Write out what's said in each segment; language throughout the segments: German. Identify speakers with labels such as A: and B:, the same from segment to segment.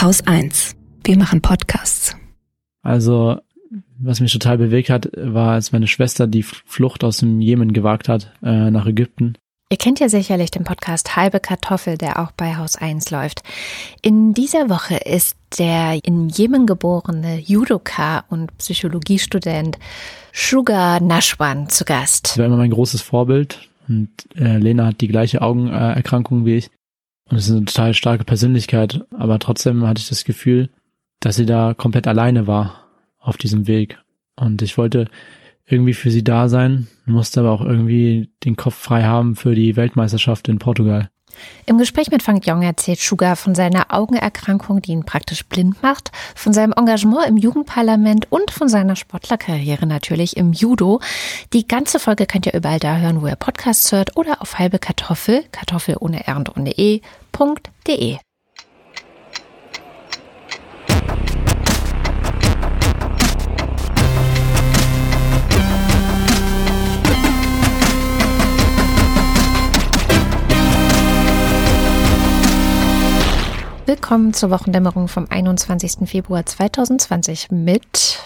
A: Haus 1. Wir machen Podcasts.
B: Also, was mich total bewegt hat, war, als meine Schwester die Flucht aus dem Jemen gewagt hat, äh, nach Ägypten.
C: Ihr kennt ja sicherlich den Podcast Halbe Kartoffel, der auch bei Haus 1 läuft. In dieser Woche ist der in Jemen geborene Judoka und Psychologiestudent Sugar Nashwan zu Gast.
B: Das war immer mein großes Vorbild und äh, Lena hat die gleiche Augenerkrankung wie ich und es ist eine total starke Persönlichkeit, aber trotzdem hatte ich das Gefühl, dass sie da komplett alleine war auf diesem Weg und ich wollte irgendwie für sie da sein, musste aber auch irgendwie den Kopf frei haben für die Weltmeisterschaft in Portugal.
C: Im Gespräch mit Frank Jong erzählt Sugar von seiner Augenerkrankung, die ihn praktisch blind macht, von seinem Engagement im Jugendparlament und von seiner Sportlerkarriere natürlich im Judo. Die ganze Folge könnt ihr überall da hören, wo ihr Podcasts hört oder auf halbe Kartoffel, Kartoffel ohne R und ohne E.de. Willkommen zur Wochendämmerung vom 21. Februar 2020 mit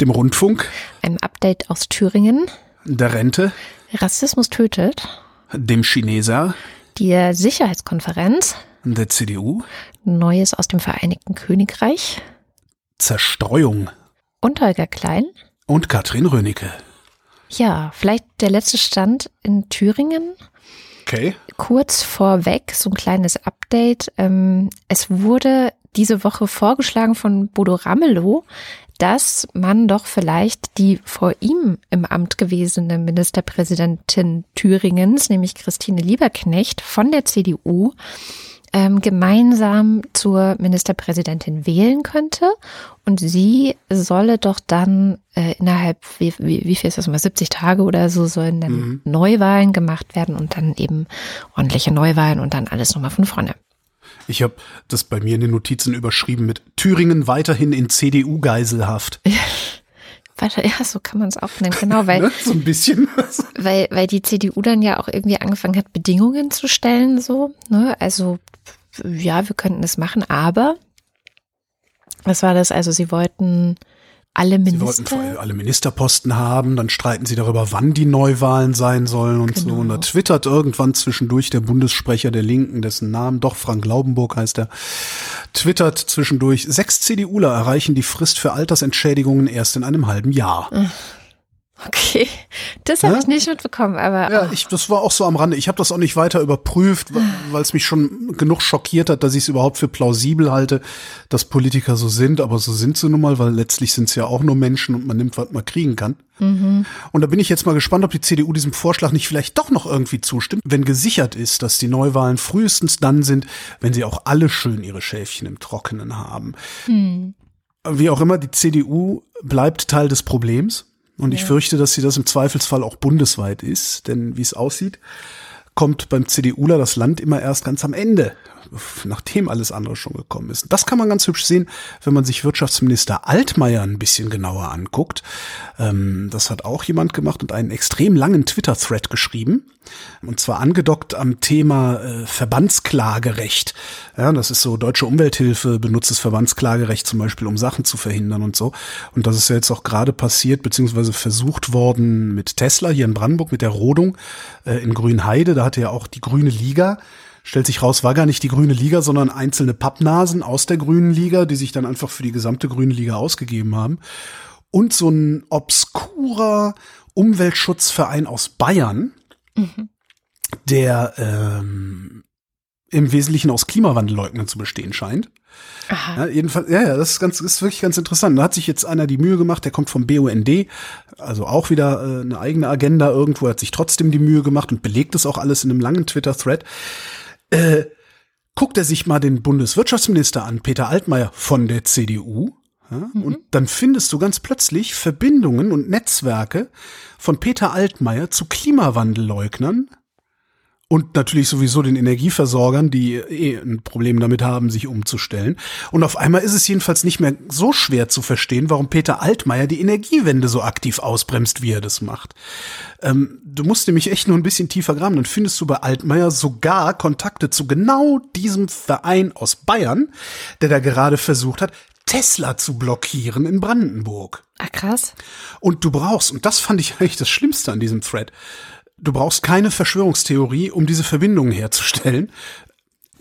D: dem Rundfunk,
C: einem Update aus Thüringen,
D: der Rente,
C: Rassismus tötet,
D: dem Chineser,
C: der Sicherheitskonferenz,
D: der CDU,
C: Neues aus dem Vereinigten Königreich,
D: Zerstreuung
C: und Holger Klein
D: und Katrin Rönecke.
C: Ja, vielleicht der letzte Stand in Thüringen.
D: Okay.
C: Kurz vorweg, so ein kleines Update. Ähm, es wurde diese Woche vorgeschlagen von Bodo Ramelow, dass man doch vielleicht die vor ihm im Amt gewesene Ministerpräsidentin Thüringens, nämlich Christine Lieberknecht von der CDU, ähm, gemeinsam zur Ministerpräsidentin wählen könnte. Und sie solle doch dann äh, innerhalb, wie, wie, wie viel ist das immer, 70 Tage oder so, sollen dann mhm. Neuwahlen gemacht werden und dann eben ordentliche Neuwahlen und dann alles nochmal von vorne.
D: Ich habe das bei mir in den Notizen überschrieben mit Thüringen weiterhin in CDU-Geiselhaft.
C: Weiter, ja, so kann man es auch nennen, genau, weil
D: ne? so ein bisschen,
C: weil weil die CDU dann ja auch irgendwie angefangen hat, Bedingungen zu stellen, so, ne, also ja, wir könnten es machen, aber was war das? Also sie wollten alle Minister.
D: Sie wollten alle Ministerposten haben, dann streiten sie darüber, wann die Neuwahlen sein sollen und genau. so. Und da twittert irgendwann zwischendurch der Bundessprecher der Linken, dessen Namen doch Frank Laubenburg heißt er, twittert zwischendurch, sechs CDUler erreichen die Frist für Altersentschädigungen erst in einem halben Jahr.
C: Okay, das habe ja? ich nicht mitbekommen, aber.
D: Ja, ich, das war auch so am Rande. Ich habe das auch nicht weiter überprüft, weil es mich schon genug schockiert hat, dass ich es überhaupt für plausibel halte, dass Politiker so sind, aber so sind sie nun mal, weil letztlich sind es ja auch nur Menschen und man nimmt, was man kriegen kann. Mhm. Und da bin ich jetzt mal gespannt, ob die CDU diesem Vorschlag nicht vielleicht doch noch irgendwie zustimmt, wenn gesichert ist, dass die Neuwahlen frühestens dann sind, wenn sie auch alle schön ihre Schäfchen im Trockenen haben. Mhm. Wie auch immer, die CDU bleibt Teil des Problems. Und ich fürchte, dass sie das im Zweifelsfall auch bundesweit ist, denn wie es aussieht, kommt beim CDUler das Land immer erst ganz am Ende, nachdem alles andere schon gekommen ist. Das kann man ganz hübsch sehen, wenn man sich Wirtschaftsminister Altmaier ein bisschen genauer anguckt. Ähm, das hat auch jemand gemacht und einen extrem langen Twitter-Thread geschrieben. Und zwar angedockt am Thema äh, Verbandsklagerecht. Ja, das ist so, deutsche Umwelthilfe benutzt das Verbandsklagerecht zum Beispiel, um Sachen zu verhindern und so. Und das ist ja jetzt auch gerade passiert, beziehungsweise versucht worden mit Tesla hier in Brandenburg, mit der Rodung äh, in Grünheide. Da hatte ja auch die Grüne Liga stellt sich raus, war gar nicht die Grüne Liga, sondern einzelne Pappnasen aus der Grünen Liga, die sich dann einfach für die gesamte Grüne Liga ausgegeben haben. Und so ein obskurer Umweltschutzverein aus Bayern, mhm. der ähm, im Wesentlichen aus Klimawandelleugnern zu bestehen scheint. Aha. Ja, jedenfalls, ja, ja, das ist ganz, ist wirklich ganz interessant. Da hat sich jetzt einer die Mühe gemacht, der kommt vom BUND, also auch wieder äh, eine eigene Agenda irgendwo, hat sich trotzdem die Mühe gemacht und belegt es auch alles in einem langen Twitter-Thread. Äh, guckt er sich mal den Bundeswirtschaftsminister an, Peter Altmaier von der CDU, ja, mhm. Und dann findest du ganz plötzlich Verbindungen und Netzwerke von Peter Altmaier zu Klimawandelleugnern und natürlich sowieso den Energieversorgern, die eh ein Problem damit haben, sich umzustellen. Und auf einmal ist es jedenfalls nicht mehr so schwer zu verstehen, warum Peter Altmaier die Energiewende so aktiv ausbremst, wie er das macht. Ähm, du musst nämlich echt nur ein bisschen tiefer graben, dann findest du bei Altmaier sogar Kontakte zu genau diesem Verein aus Bayern, der da gerade versucht hat, Tesla zu blockieren in Brandenburg.
C: Ach krass.
D: Und du brauchst, und das fand ich eigentlich das Schlimmste an diesem Thread, du brauchst keine Verschwörungstheorie, um diese Verbindungen herzustellen.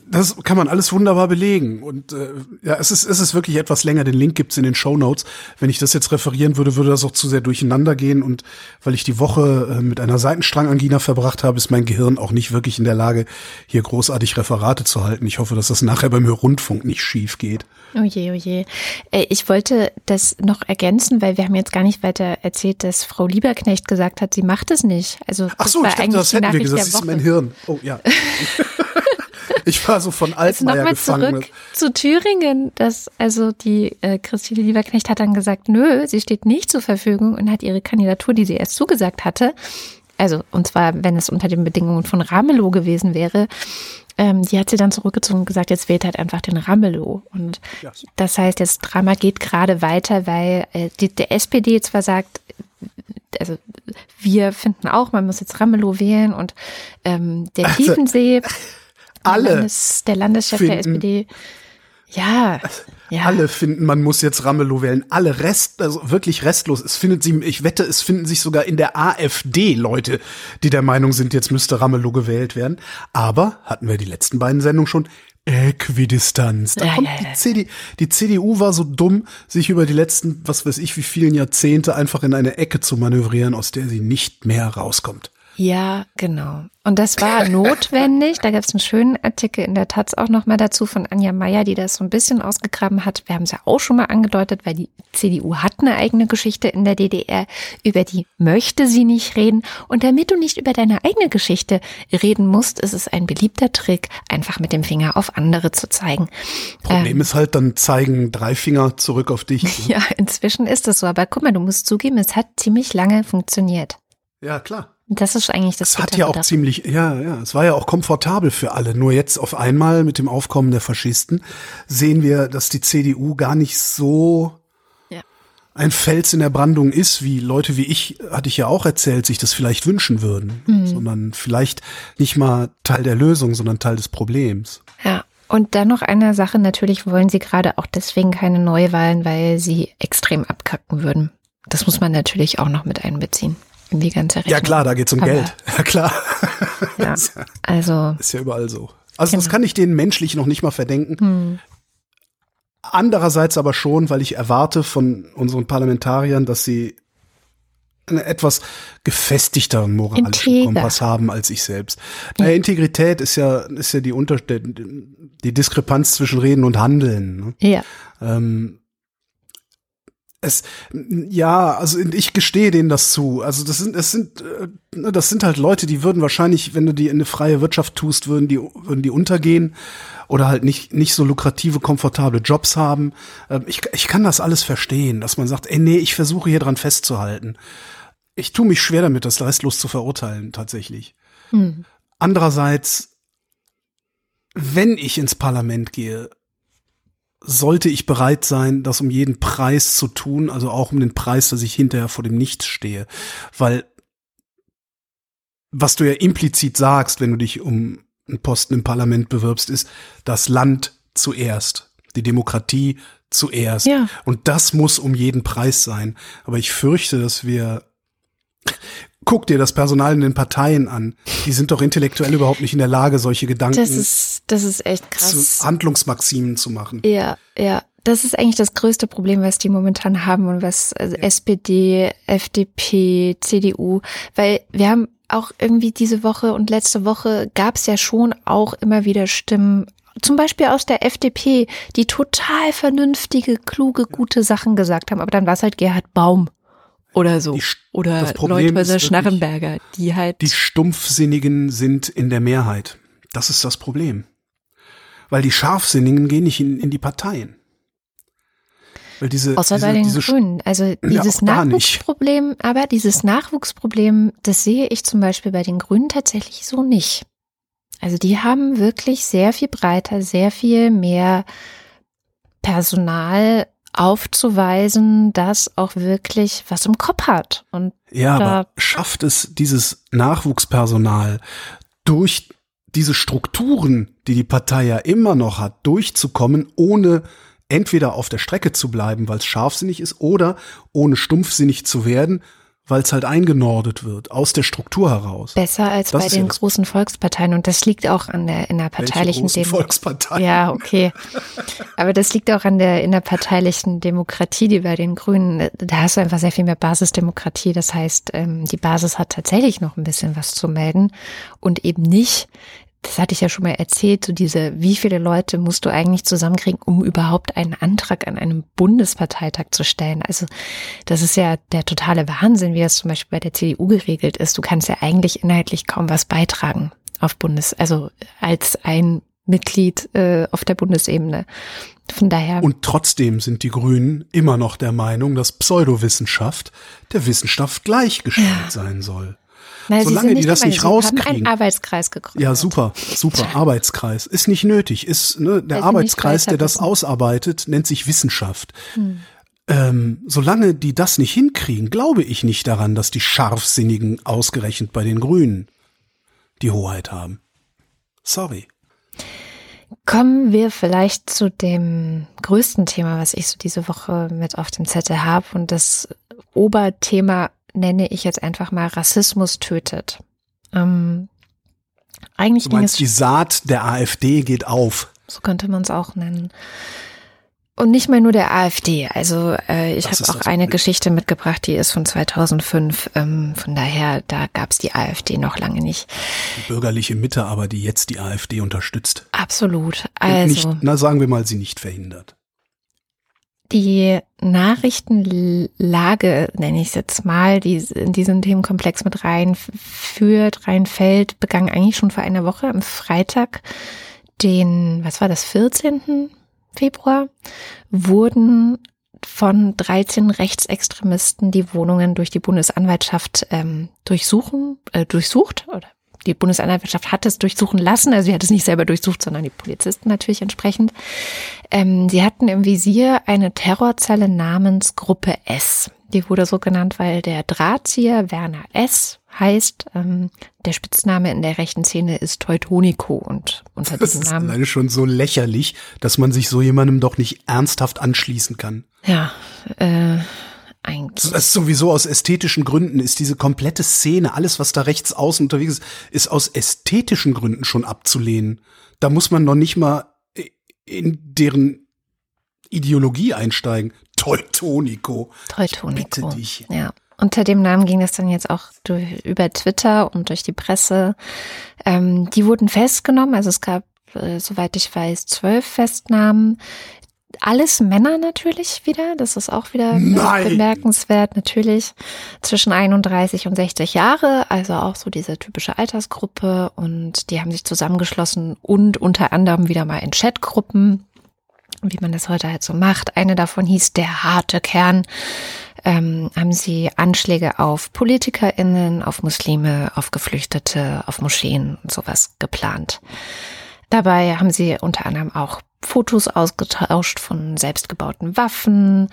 D: Das kann man alles wunderbar belegen. Und äh, ja, es ist, es ist wirklich etwas länger. Den Link gibt's in den Show Notes. Wenn ich das jetzt referieren würde, würde das auch zu sehr durcheinander gehen. Und weil ich die Woche äh, mit einer Seitenstrangangina verbracht habe, ist mein Gehirn auch nicht wirklich in der Lage, hier großartig Referate zu halten. Ich hoffe, dass das nachher beim Rundfunk nicht schief geht.
C: Oh je, oh je. Äh, Ich wollte das noch ergänzen, weil wir haben jetzt gar nicht weiter erzählt, dass Frau Lieberknecht gesagt hat, sie macht es nicht. Also
D: Ach
C: das
D: so,
C: war
D: ich dachte,
C: eigentlich
D: das hätten wir gesagt. Das ist mein Hirn. Oh ja. ich war so von
C: Also
D: Altmaier
C: nochmal
D: gefangen.
C: zurück zu Thüringen. Das, also die äh, Christine Lieberknecht hat dann gesagt, nö, sie steht nicht zur Verfügung und hat ihre Kandidatur, die sie erst zugesagt hatte, also und zwar, wenn es unter den Bedingungen von Ramelow gewesen wäre, ähm, die hat sie dann zurückgezogen und gesagt, jetzt wählt halt einfach den Ramelow. Und
D: Ja.
C: das heißt, das Drama geht gerade weiter, weil äh, die, der SPD zwar sagt, also wir finden auch, man muss jetzt Ramelow wählen und ähm, der
D: Also,
C: Tiefensee,
D: Alle,
C: der, Landes, der Landeschef der
D: finden-
C: SPD, ja, ja,
D: alle finden, man muss jetzt Ramelow wählen. Alle Rest, also wirklich restlos. Es findet sie, ich wette, es finden sich sogar in der AfD Leute, die der Meinung sind, jetzt müsste Ramelow gewählt werden. Aber hatten wir die letzten beiden Sendungen schon. Äquidistanz. Da
C: Ja,
D: kommt
C: ja, ja.
D: die, CD, die CDU war so dumm, sich über die letzten, was weiß ich, wie vielen Jahrzehnte einfach in eine Ecke zu manövrieren, aus der sie nicht mehr rauskommt.
C: Ja, genau. Und das war notwendig. Da gab es einen schönen Artikel in der Taz auch nochmal dazu von Anja Meier, die das so ein bisschen ausgegraben hat. Wir haben es ja auch schon mal angedeutet, weil die CDU hat eine eigene Geschichte in der DDR, über die möchte sie nicht reden. Und damit du nicht über deine eigene Geschichte reden musst, ist es ein beliebter Trick, einfach mit dem Finger auf andere zu zeigen.
D: Problem ist halt, dann zeigen drei Finger zurück auf dich.
C: Ja, inzwischen ist es so. Aber guck mal, du musst zugeben, es hat ziemlich lange funktioniert.
D: Ja, klar.
C: Das ist eigentlich das
D: Es hat ja auch ziemlich, ja, ja, es war ja auch komfortabel für alle. Nur jetzt auf einmal mit dem Aufkommen der Faschisten sehen wir, dass die CDU gar nicht so
C: Ja.
D: ein Fels in der Brandung ist, wie Leute wie ich, hatte ich ja auch erzählt, sich das vielleicht wünschen würden,
C: Mhm.
D: sondern vielleicht nicht mal Teil der Lösung, sondern Teil des Problems.
C: Ja. Und dann noch eine Sache, natürlich wollen sie gerade auch deswegen keine Neuwahlen, weil sie extrem abkacken würden. Das muss man natürlich auch noch mit einbeziehen in die ganze Rechnung.
D: Ja klar, da geht's um
C: Aber-
D: Geld. Ja klar,
C: Ja. Also,
D: ist ja überall so. Also das
C: Genau.
D: kann ich denen menschlich noch nicht mal verdenken.
C: hm,
D: Andererseits aber schon, weil ich erwarte von unseren Parlamentariern, dass sie einen etwas gefestigteren moralischen
C: Integer.
D: Kompass haben als ich selbst. Naja, Integrität ist ja, ist ja die, Unter die Diskrepanz zwischen Reden und Handeln. Ne?
C: ja.
D: Ähm, es, ja, also ich gestehe denen das zu. Also das sind, es sind, äh, ne, das sind halt Leute, die würden wahrscheinlich, wenn du die in eine freie Wirtschaft tust, würden die, würden die untergehen oder halt nicht, nicht so lukrative, komfortable Jobs haben. Ähm, ich, ich kann das alles verstehen, dass man sagt, ey, nee, ich versuche hier dran festzuhalten. Ich tue mich schwer damit, das restlos zu verurteilen, tatsächlich.
C: Hm.
D: Andererseits, wenn ich ins Parlament gehe, sollte ich bereit sein, das um jeden Preis zu tun, also auch um den Preis, dass ich hinterher vor dem Nichts stehe. Weil, was du ja implizit sagst, wenn du dich um einen Posten im Parlament bewirbst, ist das Land zuerst, die Demokratie zuerst.
C: Ja.
D: Und das muss um jeden Preis sein. Aber ich fürchte, dass wir Guck dir das Personal in den Parteien an. Die sind doch intellektuell überhaupt nicht in der Lage, solche Gedanken
C: Das ist, das ist echt krass.
D: zu Handlungsmaximen zu machen.
C: Ja, ja. Das ist eigentlich das größte Problem, was die momentan haben und was also SPD, FDP, CDU, weil wir haben auch irgendwie diese Woche und letzte Woche gab es ja schon auch immer wieder Stimmen, zum Beispiel aus der FDP, die total vernünftige, kluge, gute Sachen gesagt haben, aber dann war es halt Gerhard Baum oder so.
D: Die
C: Oder Leuthäuser Schnarrenberger, die halt.
D: Die Stumpfsinnigen sind in der Mehrheit. Das ist das Problem. Weil die Scharfsinnigen gehen nicht in, in die Parteien. Weil diese,
C: Außer
D: diese,
C: bei den
D: diese
C: Grünen. Also dieses
D: nicht.
C: Nachwuchsproblem, aber dieses Nachwuchsproblem, das sehe ich zum Beispiel bei den Grünen tatsächlich so nicht. Also die haben wirklich sehr viel breiter, sehr viel mehr Personal aufzuweisen, das auch wirklich was im Kopf hat. Und
D: ja, aber schafft es dieses Nachwuchspersonal durch diese Strukturen, die die Partei ja immer noch hat, durchzukommen, ohne entweder auf der Strecke zu bleiben, weil es scharfsinnig ist, oder ohne stumpfsinnig zu werden, weil es halt eingenordet wird, aus der Struktur heraus.
C: Besser als das bei den ja großen Volksparteien. Und das liegt auch an der innerparteilichen
D: Demokratie.
C: Ja, okay. Aber das liegt auch an der innerparteilichen Demokratie, die bei den Grünen, da hast du einfach sehr viel mehr Basisdemokratie. Das heißt, ähm, die Basis hat tatsächlich noch ein bisschen was zu melden und eben nicht das hatte ich ja schon mal erzählt, so diese, wie viele Leute musst du eigentlich zusammenkriegen, um überhaupt einen Antrag an einem Bundesparteitag zu stellen? Also das ist ja der totale Wahnsinn, wie das zum Beispiel bei der CDU geregelt ist. Du kannst ja eigentlich inhaltlich kaum was beitragen auf Bundes, also als ein Mitglied äh, auf der Bundesebene. Von daher.
D: Und trotzdem sind die Grünen immer noch der Meinung, dass Pseudowissenschaft der Wissenschaft gleichgestellt ja. sein soll.
C: Na,
D: Solange die das nicht rauskriegen. Haben
C: einen Arbeitskreis gegründet.
D: Ja, super, super. Arbeitskreis. Ist nicht nötig. Ist, ne, der Arbeitskreis, der das ausarbeitet, nennt sich Wissenschaft. Hm. Ähm, solange die das nicht hinkriegen, glaube ich nicht daran, dass die Scharfsinnigen ausgerechnet bei den Grünen die Hoheit haben. Sorry.
C: Kommen wir vielleicht zu dem größten Thema, was ich so diese Woche mit auf dem Zettel habe und das Oberthema nenne ich jetzt einfach mal Rassismus tötet. Ähm, eigentlich
D: du meinst, die Saat der AfD geht auf.
C: So könnte man es auch nennen. Und nicht mal nur der AfD. Also äh, ich habe auch eine Problem. Geschichte mitgebracht, die ist von 2005. Ähm, von daher, da gab es die AfD noch lange nicht.
D: Die bürgerliche Mitte, aber die jetzt die AfD unterstützt.
C: Absolut. Also,
D: nicht, na sagen wir mal, sie nicht verhindert
C: die Nachrichtenlage, nenne ich es jetzt mal, die in diesen Themenkomplex mit reinführt, reinfällt, begann eigentlich schon vor einer Woche am Freitag, den, was war das, 14. Februar, wurden von 13 Rechtsextremisten die Wohnungen durch die Bundesanwaltschaft ähm, durchsuchen, äh, durchsucht oder die Bundesanwaltschaft hat es durchsuchen lassen, also sie hat es nicht selber durchsucht, sondern die Polizisten natürlich entsprechend. Ähm, sie hatten im Visier eine Terrorzelle namens Gruppe S. Die wurde so genannt, weil der Drahtzieher Werner S. heißt. Ähm, der Spitzname in der rechten Szene ist Teutonico und unter diesem
D: das ist
C: Namen.
D: alleine schon so lächerlich, dass man sich so jemandem doch nicht ernsthaft anschließen kann.
C: Ja, äh, eigentlich.
D: Das ist sowieso aus ästhetischen Gründen ist diese komplette Szene, alles was da rechts außen unterwegs ist, ist aus ästhetischen Gründen schon abzulehnen. Da muss man noch nicht mal in deren Ideologie einsteigen. Teutonico.
C: Teutonico. Bitte dich. Ja. Unter dem Namen ging das dann jetzt auch durch, über Twitter und durch die Presse. Ähm, die wurden festgenommen. Also es gab, äh, soweit ich weiß, zwölf Festnahmen alles Männer natürlich wieder. Das ist auch wieder
D: Nein.
C: bemerkenswert. Natürlich zwischen 31 und 60 Jahre, also auch so diese typische Altersgruppe. Und die haben sich zusammengeschlossen und unter anderem wieder mal in Chatgruppen, wie man das heute halt so macht. Eine davon hieß der harte Kern. Ähm, haben sie Anschläge auf PolitikerInnen, auf Muslime, auf Geflüchtete, auf Moscheen und sowas geplant. Dabei haben sie unter anderem auch Fotos ausgetauscht von selbstgebauten Waffen.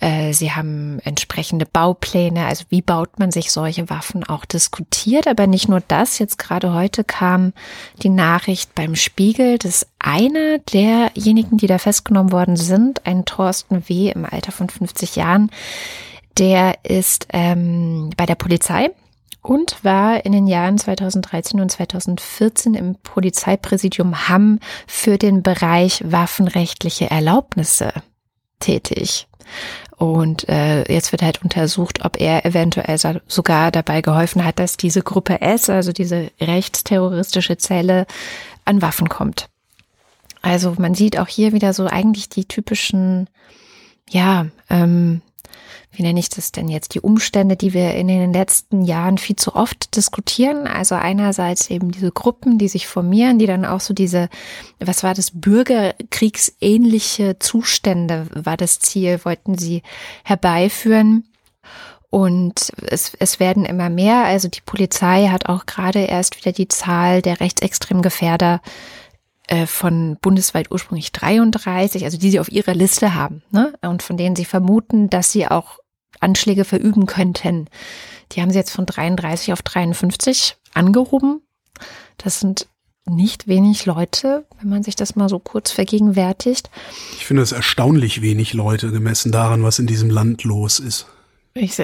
C: Äh, sie haben entsprechende Baupläne, also wie baut man sich solche Waffen auch diskutiert. Aber nicht nur das. Jetzt gerade heute kam die Nachricht beim Spiegel, dass einer derjenigen, die da festgenommen worden sind, ein Thorsten W. im Alter von 50 Jahren, der ist ähm, bei der Polizei und war in den Jahren 2013 und 2014 im Polizeipräsidium Hamm für den Bereich waffenrechtliche Erlaubnisse tätig. Und äh, jetzt wird halt untersucht, ob er eventuell sogar dabei geholfen hat, dass diese Gruppe S, also diese rechtsterroristische Zelle, an Waffen kommt. Also man sieht auch hier wieder so eigentlich die typischen, ja, ähm, wie nenne ich das denn jetzt, die Umstände, die wir in den letzten Jahren viel zu oft diskutieren. Also einerseits eben diese Gruppen, die sich formieren, die dann auch so diese, was war das, bürgerkriegsähnliche Zustände war das Ziel, wollten sie herbeiführen. Und es, es werden immer mehr. Also die Polizei hat auch gerade erst wieder die Zahl der rechtsextremen Gefährder äh, von bundesweit ursprünglich 33, also die sie auf ihrer Liste haben, ne? Und von denen sie vermuten, dass sie auch Anschläge verüben könnten. Die haben sie jetzt von 33 auf 53 angehoben. Das sind nicht wenig Leute, wenn man sich das mal so kurz vergegenwärtigt.
D: Ich finde es erstaunlich wenig Leute gemessen daran, was in diesem Land los ist.
C: Ich,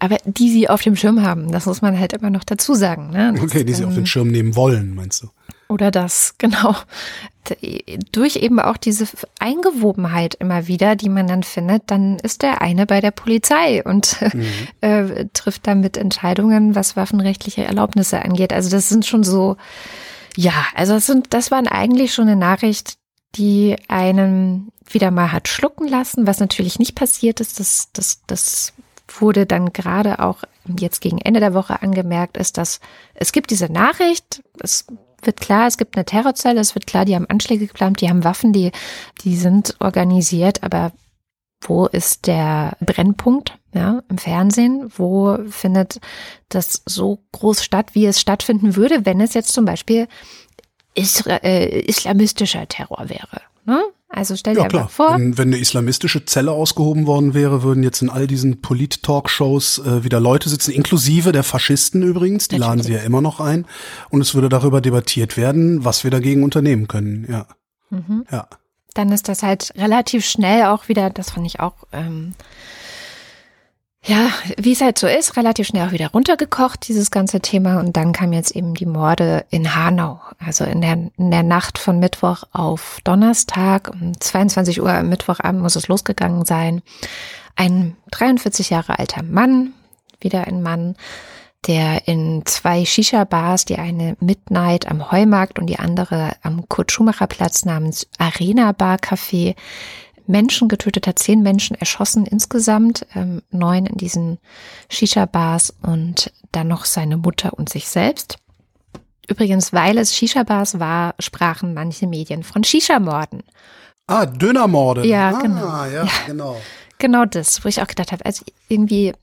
C: aber die sie auf dem Schirm haben, das muss man halt immer noch dazu sagen. Ne?
D: okay, die sie auf den Schirm nehmen wollen, meinst du?
C: Oder das, genau. Durch eben auch diese Eingewobenheit immer wieder, die man dann findet, dann ist der eine bei der Polizei und mhm. äh, trifft damit Entscheidungen, was waffenrechtliche Erlaubnisse angeht. Also das sind schon so, ja, also das, sind, das waren eigentlich schon eine Nachricht, die einen wieder mal hat schlucken lassen, was natürlich nicht passiert ist. Das, das, das wurde dann gerade auch jetzt gegen Ende der Woche angemerkt, ist, dass es gibt diese Nachricht, es wird klar, es gibt eine Terrorzelle, es wird klar, die haben Anschläge geplant, die haben Waffen, die, die sind organisiert, aber wo ist der Brennpunkt ja, im Fernsehen? Wo findet das so groß statt, wie es stattfinden würde, wenn es jetzt zum Beispiel Isra äh, islamistischer Terror wäre? Ne? Also stell dir ja, klar. vor.
D: Wenn, wenn eine islamistische Zelle ausgehoben worden wäre, würden jetzt in all diesen Polit-Talkshows äh, wieder Leute sitzen, inklusive der Faschisten übrigens, die laden sie ja immer noch ein. Und es würde darüber debattiert werden, was wir dagegen unternehmen können, ja.
C: Mhm. Ja. Dann ist das halt relativ schnell auch wieder, das fand ich auch ähm, ja, wie es halt so ist, relativ schnell auch wieder runtergekocht, dieses ganze Thema. Und dann kam jetzt eben die Morde in Hanau. Also in der, in der Nacht von Mittwoch auf Donnerstag, um 22 Uhr am Mittwochabend muss es losgegangen sein. Ein 43 Jahre alter Mann, wieder ein Mann, der in zwei Shisha-Bars, die eine Midnight am Heumarkt und die andere am Kurt-Schumacher-Platz namens Arena Bar Café Menschen getötet hat, zehn Menschen erschossen insgesamt, ähm, neun in diesen Shisha-Bars und dann noch seine Mutter und sich selbst. Übrigens, weil es Shisha-Bars war, sprachen manche Medien von Shisha-Morden.
D: Ah, Dönermorde.
C: Ja,
D: ah,
C: genau.
D: Ja, ja, genau.
C: Genau das, wo ich auch gedacht habe, also irgendwie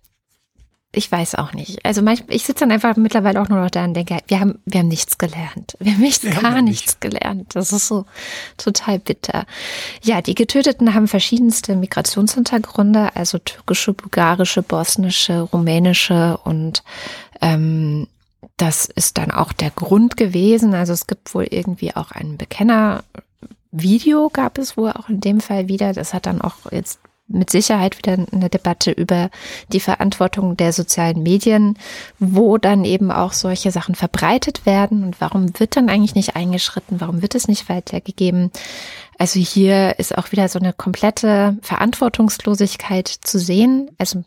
C: ich weiß auch nicht. Also manchmal, ich sitze dann einfach mittlerweile auch nur noch da und denke, wir haben, wir haben nichts gelernt. Wir haben echt wir gar haben nichts nicht. gelernt. Das ist so total bitter. Ja, die Getöteten haben verschiedenste Migrationshintergründe, also türkische, bulgarische, bosnische, rumänische und ähm, das ist dann auch der Grund gewesen. Also es gibt wohl irgendwie auch ein Bekenner-Video gab es wohl auch in dem Fall wieder. Das hat dann auch jetzt mit Sicherheit wieder eine Debatte über die Verantwortung der sozialen Medien, wo dann eben auch solche Sachen verbreitet werden und warum wird dann eigentlich nicht eingeschritten, warum wird es nicht weitergegeben. Also hier ist auch wieder so eine komplette Verantwortungslosigkeit zu sehen. Also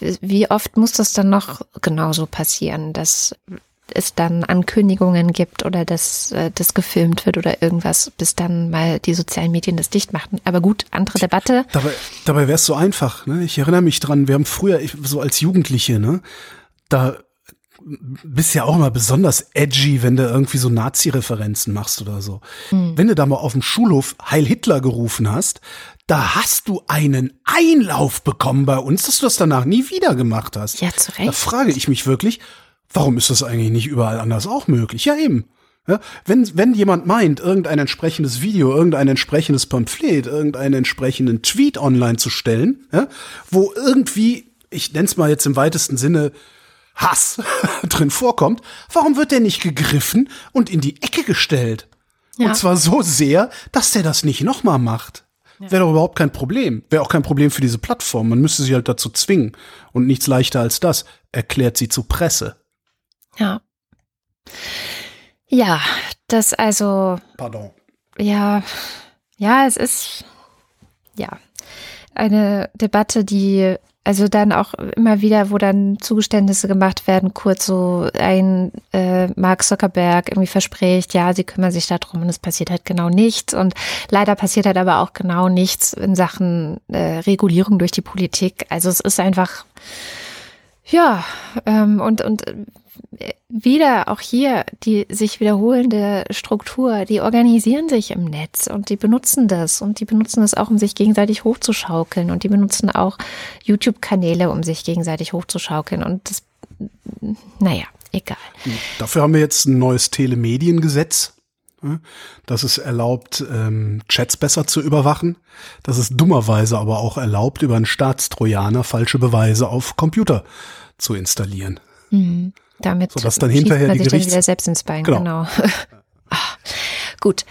C: wie oft muss das dann noch genauso passieren, dass es dann Ankündigungen gibt oder dass äh, das gefilmt wird oder irgendwas, bis dann mal die sozialen Medien das dicht machen. Aber gut, andere Debatte.
D: Dabei, dabei wäre es so einfach. Ne? Ich erinnere mich dran, wir haben früher, so als Jugendliche, ne, da bist ja auch immer besonders edgy, wenn du irgendwie so Nazi-Referenzen machst oder so. Mhm. Wenn du da mal auf dem Schulhof Heil Hitler gerufen hast, da hast du einen Einlauf bekommen bei uns, dass du das danach nie wieder gemacht hast.
C: Ja, zu Recht.
D: Da frage ich mich wirklich, Warum ist das eigentlich nicht überall anders auch möglich? Ja, eben. Ja, wenn, wenn jemand meint, irgendein entsprechendes Video, irgendein entsprechendes Pamphlet, irgendeinen entsprechenden Tweet online zu stellen, ja, wo irgendwie, ich nenne es mal jetzt im weitesten Sinne, Hass drin vorkommt, warum wird der nicht gegriffen und in die Ecke gestellt? Ja. Und zwar so sehr, dass der das nicht nochmal macht. Wäre doch überhaupt kein Problem. Wäre auch kein Problem für diese Plattform. Man müsste sie halt dazu zwingen. Und nichts leichter als das. Erklärt sie zu Presse.
C: Ja. Ja, das also.
D: Pardon.
C: Ja, ja, es ist ja eine Debatte, die also dann auch immer wieder, wo dann Zugeständnisse gemacht werden, kurz so ein äh, Mark Zuckerberg irgendwie verspricht, ja, sie kümmern sich darum und es passiert halt genau nichts. Und leider passiert halt aber auch genau nichts in Sachen äh, Regulierung durch die Politik. Also es ist einfach, ja, ähm, und, und wieder auch hier die sich wiederholende Struktur, die organisieren sich im Netz und die benutzen das und die benutzen das auch, um sich gegenseitig hochzuschaukeln und die benutzen auch YouTube-Kanäle, um sich gegenseitig hochzuschaukeln und das, naja, egal.
D: Dafür haben wir jetzt ein neues Telemediengesetz. Das es erlaubt, ähm, Chats besser zu überwachen. Das ist dummerweise aber auch erlaubt, über einen Staatstrojaner falsche Beweise auf Computer zu installieren.
C: Mhm. Damit
D: Sodass dann hinterher die
C: sich
D: Gerichts
C: dann wieder selbst ins Bein.
D: Genau.
C: Genau. Ah, Gut.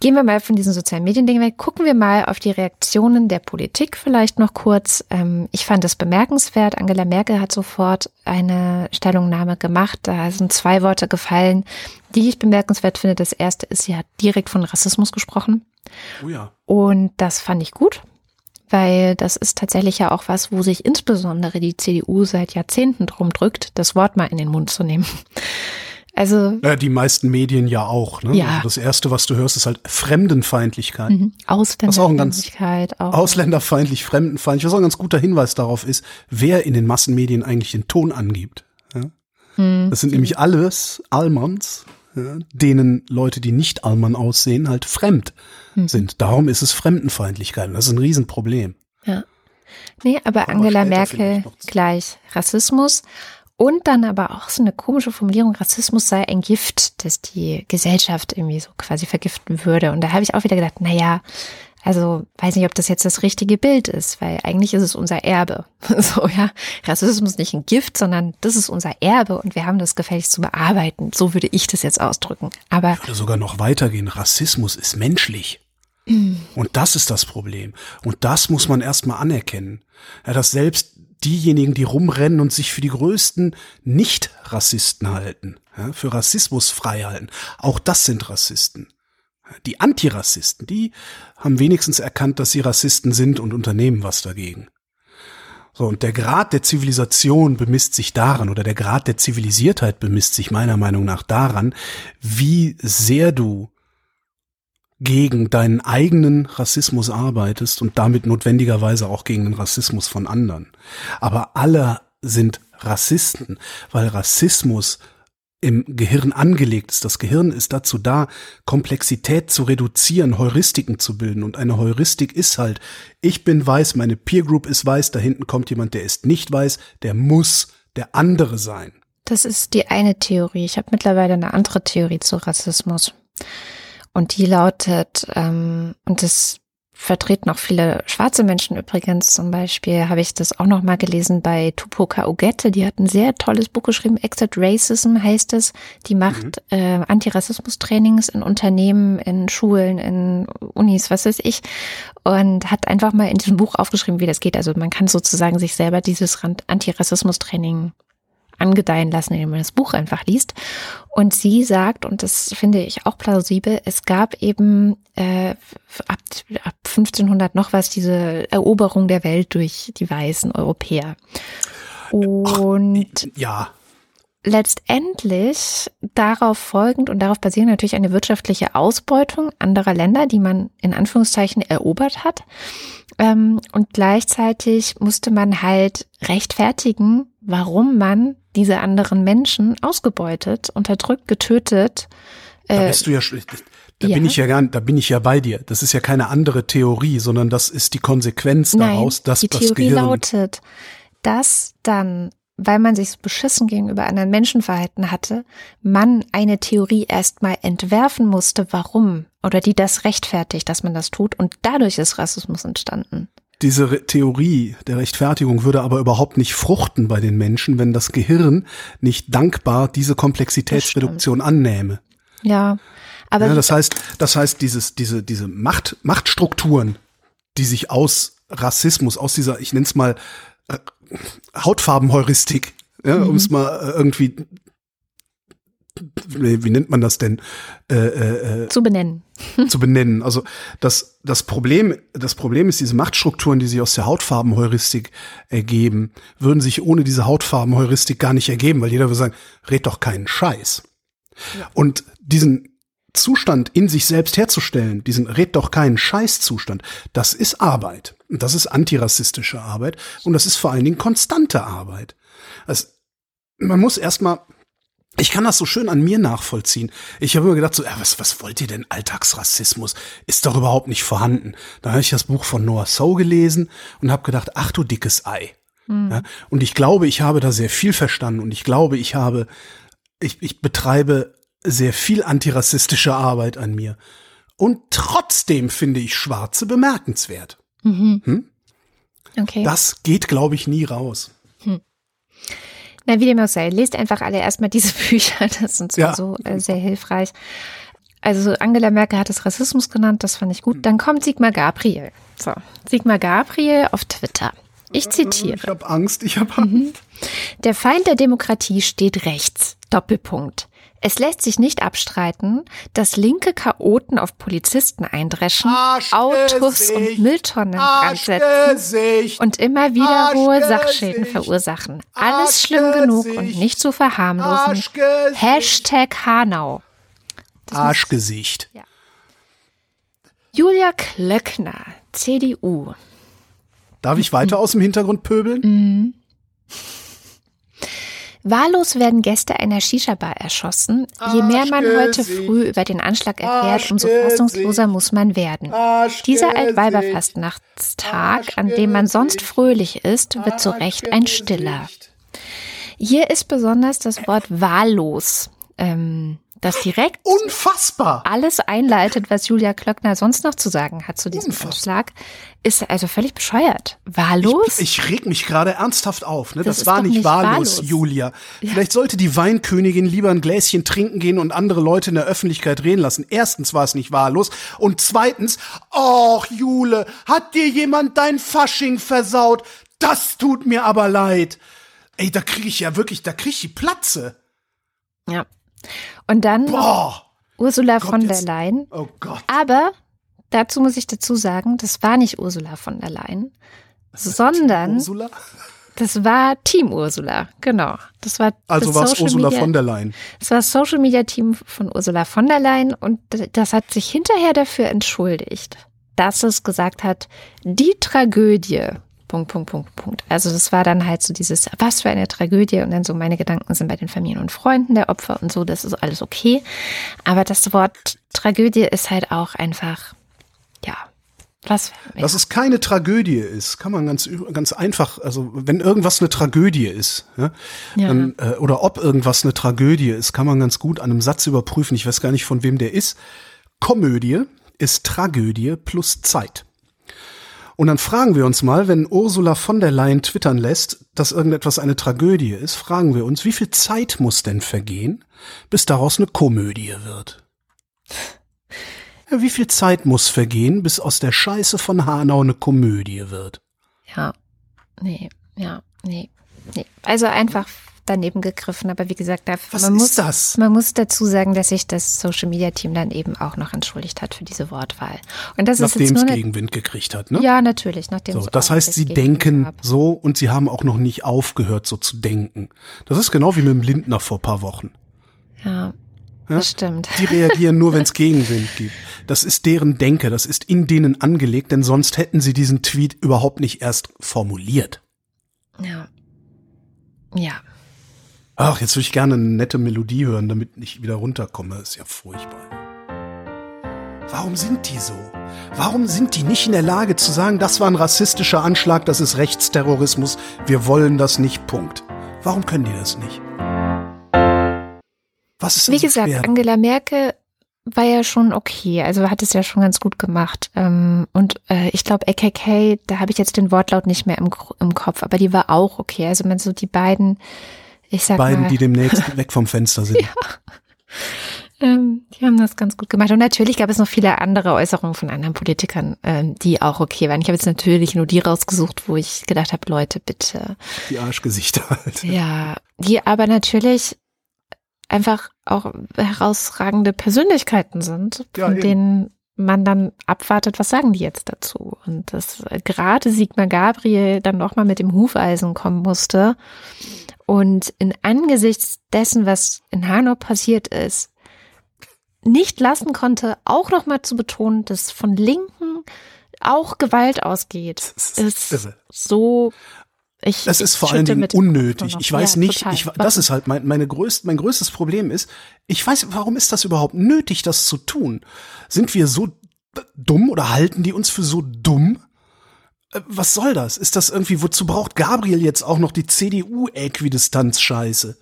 C: Gehen wir mal von diesen sozialen Medien-Dingen weg. Gucken wir mal auf die Reaktionen der Politik vielleicht noch kurz. Ähm, ich fand es bemerkenswert. Angela Merkel hat sofort eine Stellungnahme gemacht. Da sind zwei Worte gefallen, die ich bemerkenswert finde. Das erste ist, sie hat direkt von Rassismus gesprochen.
D: Oh ja.
C: Und das fand ich gut, weil das ist tatsächlich ja auch was, wo sich insbesondere die CDU seit Jahrzehnten drum drückt, das Wort mal in den Mund zu nehmen. Also
D: Ja, die meisten Medien ja auch. Ne?
C: Ja.
D: Also das erste, was du hörst, ist halt Fremdenfeindlichkeit.
C: mhm,
D: Was auch
C: Ausländerfeindlichkeit auch.
D: Ausländerfeindlich, fremdenfeindlich, was auch ein ganz guter Hinweis darauf ist, wer in den Massenmedien eigentlich den Ton angibt. Ja?
C: Hm.
D: Das sind nämlich alles Almans, ja, denen Leute, die nicht Alman aussehen, halt fremd
C: Hm.
D: sind. Darum ist es Fremdenfeindlichkeit. Das ist ein Riesenproblem.
C: Ja. Nee, aber
D: Aber
C: Angela Merkel gleich Rassismus. Und dann aber auch so eine komische Formulierung, Rassismus sei ein Gift, das die Gesellschaft irgendwie so quasi vergiften würde. Und da habe ich auch wieder gedacht, na ja, also weiß nicht, ob das jetzt das richtige Bild ist, weil eigentlich ist es unser Erbe. So, ja, Rassismus ist nicht ein Gift, sondern das ist unser Erbe und wir haben das gefälligst zu bearbeiten. So würde ich das jetzt ausdrücken. Aber
D: Ich würde sogar noch weitergehen. Rassismus ist menschlich. Und das ist das Problem. Und das muss man erstmal anerkennen. Ja, dass selbst diejenigen, die rumrennen und sich für die größten Nicht-Rassisten halten, ja, für Rassismus frei halten, auch das sind Rassisten. Die Antirassisten, die haben wenigstens erkannt, dass sie Rassisten sind und unternehmen was dagegen. So, und der Grad der Zivilisation bemisst sich daran, oder der Grad der Zivilisiertheit bemisst sich meiner Meinung nach daran, wie sehr du gegen deinen eigenen Rassismus arbeitest und damit notwendigerweise auch gegen den Rassismus von anderen. Aber alle sind Rassisten, weil Rassismus im Gehirn angelegt ist. Das Gehirn ist dazu da, Komplexität zu reduzieren, Heuristiken zu bilden. Und eine Heuristik ist halt, ich bin weiß, meine Peer Group ist weiß, da hinten kommt jemand, der ist nicht weiß, der muss der andere sein.
C: Das ist die eine Theorie. Ich habe mittlerweile eine andere Theorie zu Rassismus. Und die lautet, ähm, und das vertreten auch viele schwarze Menschen übrigens, zum Beispiel habe ich das auch noch mal gelesen bei Tupoka Ogette, die hat ein sehr tolles Buch geschrieben, Exit Racism heißt es, die macht äh, Antirassismus-Trainings in Unternehmen, in Schulen, in Unis, was weiß ich, und hat einfach mal in diesem Buch aufgeschrieben, wie das geht. Also man kann sozusagen sich selber dieses Antirassismus-Training angedeihen lassen, indem man das Buch einfach liest. Und sie sagt, und das finde ich auch plausibel, es gab eben äh, ab, ab 1500 noch was diese Eroberung der Welt durch die weißen Europäer. Und
D: Ja,
C: letztendlich darauf folgend und darauf basierend natürlich eine wirtschaftliche Ausbeutung anderer Länder, die man in Anführungszeichen erobert hat. Ähm, und gleichzeitig musste man halt rechtfertigen, warum man diese anderen Menschen ausgebeutet, unterdrückt, getötet.
D: Da
C: Äh,
D: bist du ja, da
C: ja.
D: bin ich ja gar, da bin ich ja bei dir. Das ist ja keine andere Theorie, sondern das ist die Konsequenz
C: Nein,
D: daraus, dass
C: die
D: das
C: Theorie
D: Gehirn.
C: lautet, dass dann, weil man sich so beschissen gegenüber anderen Menschen verhalten hatte, man eine Theorie erstmal entwerfen musste, warum oder die das rechtfertigt, dass man das tut und dadurch ist Rassismus entstanden.
D: Diese Theorie der Rechtfertigung würde aber überhaupt nicht fruchten bei den Menschen, wenn das Gehirn nicht dankbar diese Komplexitätsreduktion annähme.
C: Ja, aber
D: Ja, das heißt, das heißt, dieses, diese, diese Macht, Machtstrukturen, die sich aus Rassismus, aus dieser, ich nenne es mal äh, Hautfarbenheuristik, ja, um es mal äh, irgendwie, wie, nennt man das denn, äh, äh,
C: zu benennen.
D: zu benennen. Also das, das Problem, das Problem ist, diese Machtstrukturen, die sich aus der Hautfarbenheuristik ergeben, würden sich ohne diese Hautfarbenheuristik gar nicht ergeben, weil jeder würde sagen, red doch keinen Scheiß. Und diesen Zustand in sich selbst herzustellen, diesen red doch keinen Scheiß-Zustand, das ist Arbeit. Und das ist antirassistische Arbeit. Und das ist vor allen Dingen konstante Arbeit. Also, man muss erstmal ich kann das so schön an mir nachvollziehen. Ich habe immer gedacht, so, ja, was, was wollt ihr denn? Alltagsrassismus ist doch überhaupt nicht vorhanden. Dann habe ich das Buch von Noah So gelesen und habe gedacht, ach du dickes Ei. Mhm. Ja, und ich glaube, ich habe da sehr viel verstanden und ich glaube, ich habe, ich, ich betreibe sehr viel antirassistische Arbeit an mir. Und trotzdem finde ich Schwarze bemerkenswert. Mhm. Hm? Okay. Das geht, glaube ich, nie raus.
C: Na, wie dem auch sei, lest einfach alle erstmal diese Bücher, das sind ja. so äh, sehr hilfreich. Also Angela Merkel hat es Rassismus genannt, das fand ich gut. Dann kommt Sigmar Gabriel. So, Sigmar Gabriel auf Twitter. Ich zitiere.
D: Ich habe Angst, ich habe Angst. Mhm.
C: Der Feind der Demokratie steht rechts. Doppelpunkt. Es lässt sich nicht abstreiten, dass linke Chaoten auf Polizisten eindreschen, Autos und Mülltonnen brandsetzen und immer wieder hohe Sachschäden verursachen. Alles schlimm genug und nicht zu verharmlosen. Hashtag Hanau.
D: Das Arschgesicht. ja.
C: Julia Klöckner, CDU.
D: Darf ich weiter aus dem Hintergrund pöbeln?
C: Mhm. Wahllos werden Gäste einer Shisha-Bar erschossen. Je mehr man heute früh über den Anschlag erfährt, umso fassungsloser muss man werden. Dieser Altweiberfastnachtstag, an dem man sonst fröhlich ist, wird zu Recht ein stiller. Hier ist besonders das Wort wahllos ähm, das direkt
D: unfassbar
C: alles einleitet, was Julia Klöckner sonst noch zu sagen hat zu diesem unfassbar. Anschlag, ist also völlig bescheuert. Wahllos?
D: Ich, ich reg mich gerade ernsthaft auf. Ne? Das, das war nicht, nicht wahllos, wahllos, Julia. Ja. Vielleicht sollte die Weinkönigin lieber ein Gläschen trinken gehen und andere Leute in der Öffentlichkeit reden lassen. Erstens war es nicht wahllos und zweitens, ach Jule, hat dir jemand dein Fasching versaut? Das tut mir aber leid. Ey, da krieg ich ja wirklich, da krieg ich die Platze.
C: Ja, und dann Ursula Gott, von der Leyen.
D: Oh Gott.
C: Aber dazu muss ich dazu sagen, das war nicht Ursula von der Leyen, sondern das war Team Ursula, genau. Das war
D: also war es Ursula Media, von der Leyen.
C: Das war das Social Media Team von Ursula von der Leyen und das hat sich hinterher dafür entschuldigt, dass es gesagt hat, die Tragödie Punkt, Punkt, Punkt, Punkt. Also das war dann halt so dieses, was für eine Tragödie und dann so meine Gedanken sind bei den Familien und Freunden der Opfer und so, das ist alles okay. Aber das Wort Tragödie ist halt auch einfach, ja, was?
D: Dass es keine Tragödie ist, kann man ganz ganz einfach, also wenn irgendwas eine Tragödie ist, ja, ja. Dann, äh, oder ob irgendwas eine Tragödie ist, kann man ganz gut an einem Satz überprüfen. Ich weiß gar nicht, von wem der ist. Komödie ist Tragödie plus Zeit. Und dann fragen wir uns mal, wenn Ursula von der Leyen twittern lässt, dass irgendetwas eine Tragödie ist, fragen wir uns, wie viel Zeit muss denn vergehen, bis daraus eine Komödie wird? Ja, wie viel Zeit muss vergehen, bis aus der Scheiße von Hanau eine Komödie wird?
C: Ja, nee, ja, nee, nee. Also einfach daneben gegriffen. Aber wie gesagt, da,
D: Was man, muss, das?
C: man muss dazu sagen, dass sich das Social Media Team dann eben auch noch entschuldigt hat für diese Wortwahl. Und das
D: nachdem
C: ist
D: es Gegenwind gekriegt hat, ne?
C: Ja, natürlich. Nachdem
D: so, das heißt, sie denken gab. so und sie haben auch noch nicht aufgehört, so zu denken. Das ist genau wie mit dem Lindner vor paar Wochen.
C: Ja. Ja? Das stimmt.
D: Die reagieren nur, wenn es Gegenwind gibt. Das ist deren Denke, das ist in denen angelegt, denn sonst hätten sie diesen Tweet überhaupt nicht erst formuliert.
C: Ja. Ja.
D: Ach, jetzt würde ich gerne eine nette Melodie hören, damit ich wieder runterkomme. Ist ja furchtbar. Warum sind die so? Warum sind die nicht in der Lage zu sagen, das war ein rassistischer Anschlag, das ist Rechtsterrorismus, wir wollen das nicht, Punkt. Warum können die das nicht?
C: Was ist Wie so gesagt, schwer? Angela Merkel war ja schon okay, also hat es ja schon ganz gut gemacht. Ähm, und äh, ich glaube, AKK, da habe ich jetzt den Wortlaut nicht mehr im, im Kopf, aber die war auch okay. Also man so die beiden ich sag
D: beiden,
C: mal.
D: die demnächst weg vom Fenster sind. Ja.
C: Ähm, die haben das ganz gut gemacht. Und natürlich gab es noch viele andere Äußerungen von anderen Politikern, ähm, die auch okay waren. Ich habe jetzt natürlich nur die rausgesucht, wo ich gedacht habe, Leute, bitte.
D: Die Arschgesichter halt.
C: Ja, die aber natürlich einfach auch herausragende Persönlichkeiten sind, ja, von eben. denen man dann abwartet, was sagen die jetzt dazu? Und dass gerade Sigmar Gabriel dann nochmal mit dem Hufeisen kommen musste und in angesichts dessen, was in Hanau passiert ist, nicht lassen konnte, auch nochmal zu betonen, dass von Linken auch Gewalt ausgeht, ist, ist so Ich,
D: das ist vor allen Dingen unnötig. Ich weiß ja, nicht, total. ich, das ist halt mein, meine größt, mein größtes Problem ist, ich weiß, warum ist das überhaupt nötig, das zu tun? Sind wir so dumm oder halten die uns für so dumm? Äh, was soll das? Ist das irgendwie, wozu braucht Gabriel jetzt auch noch die CDU-Äquidistanz-Scheiße?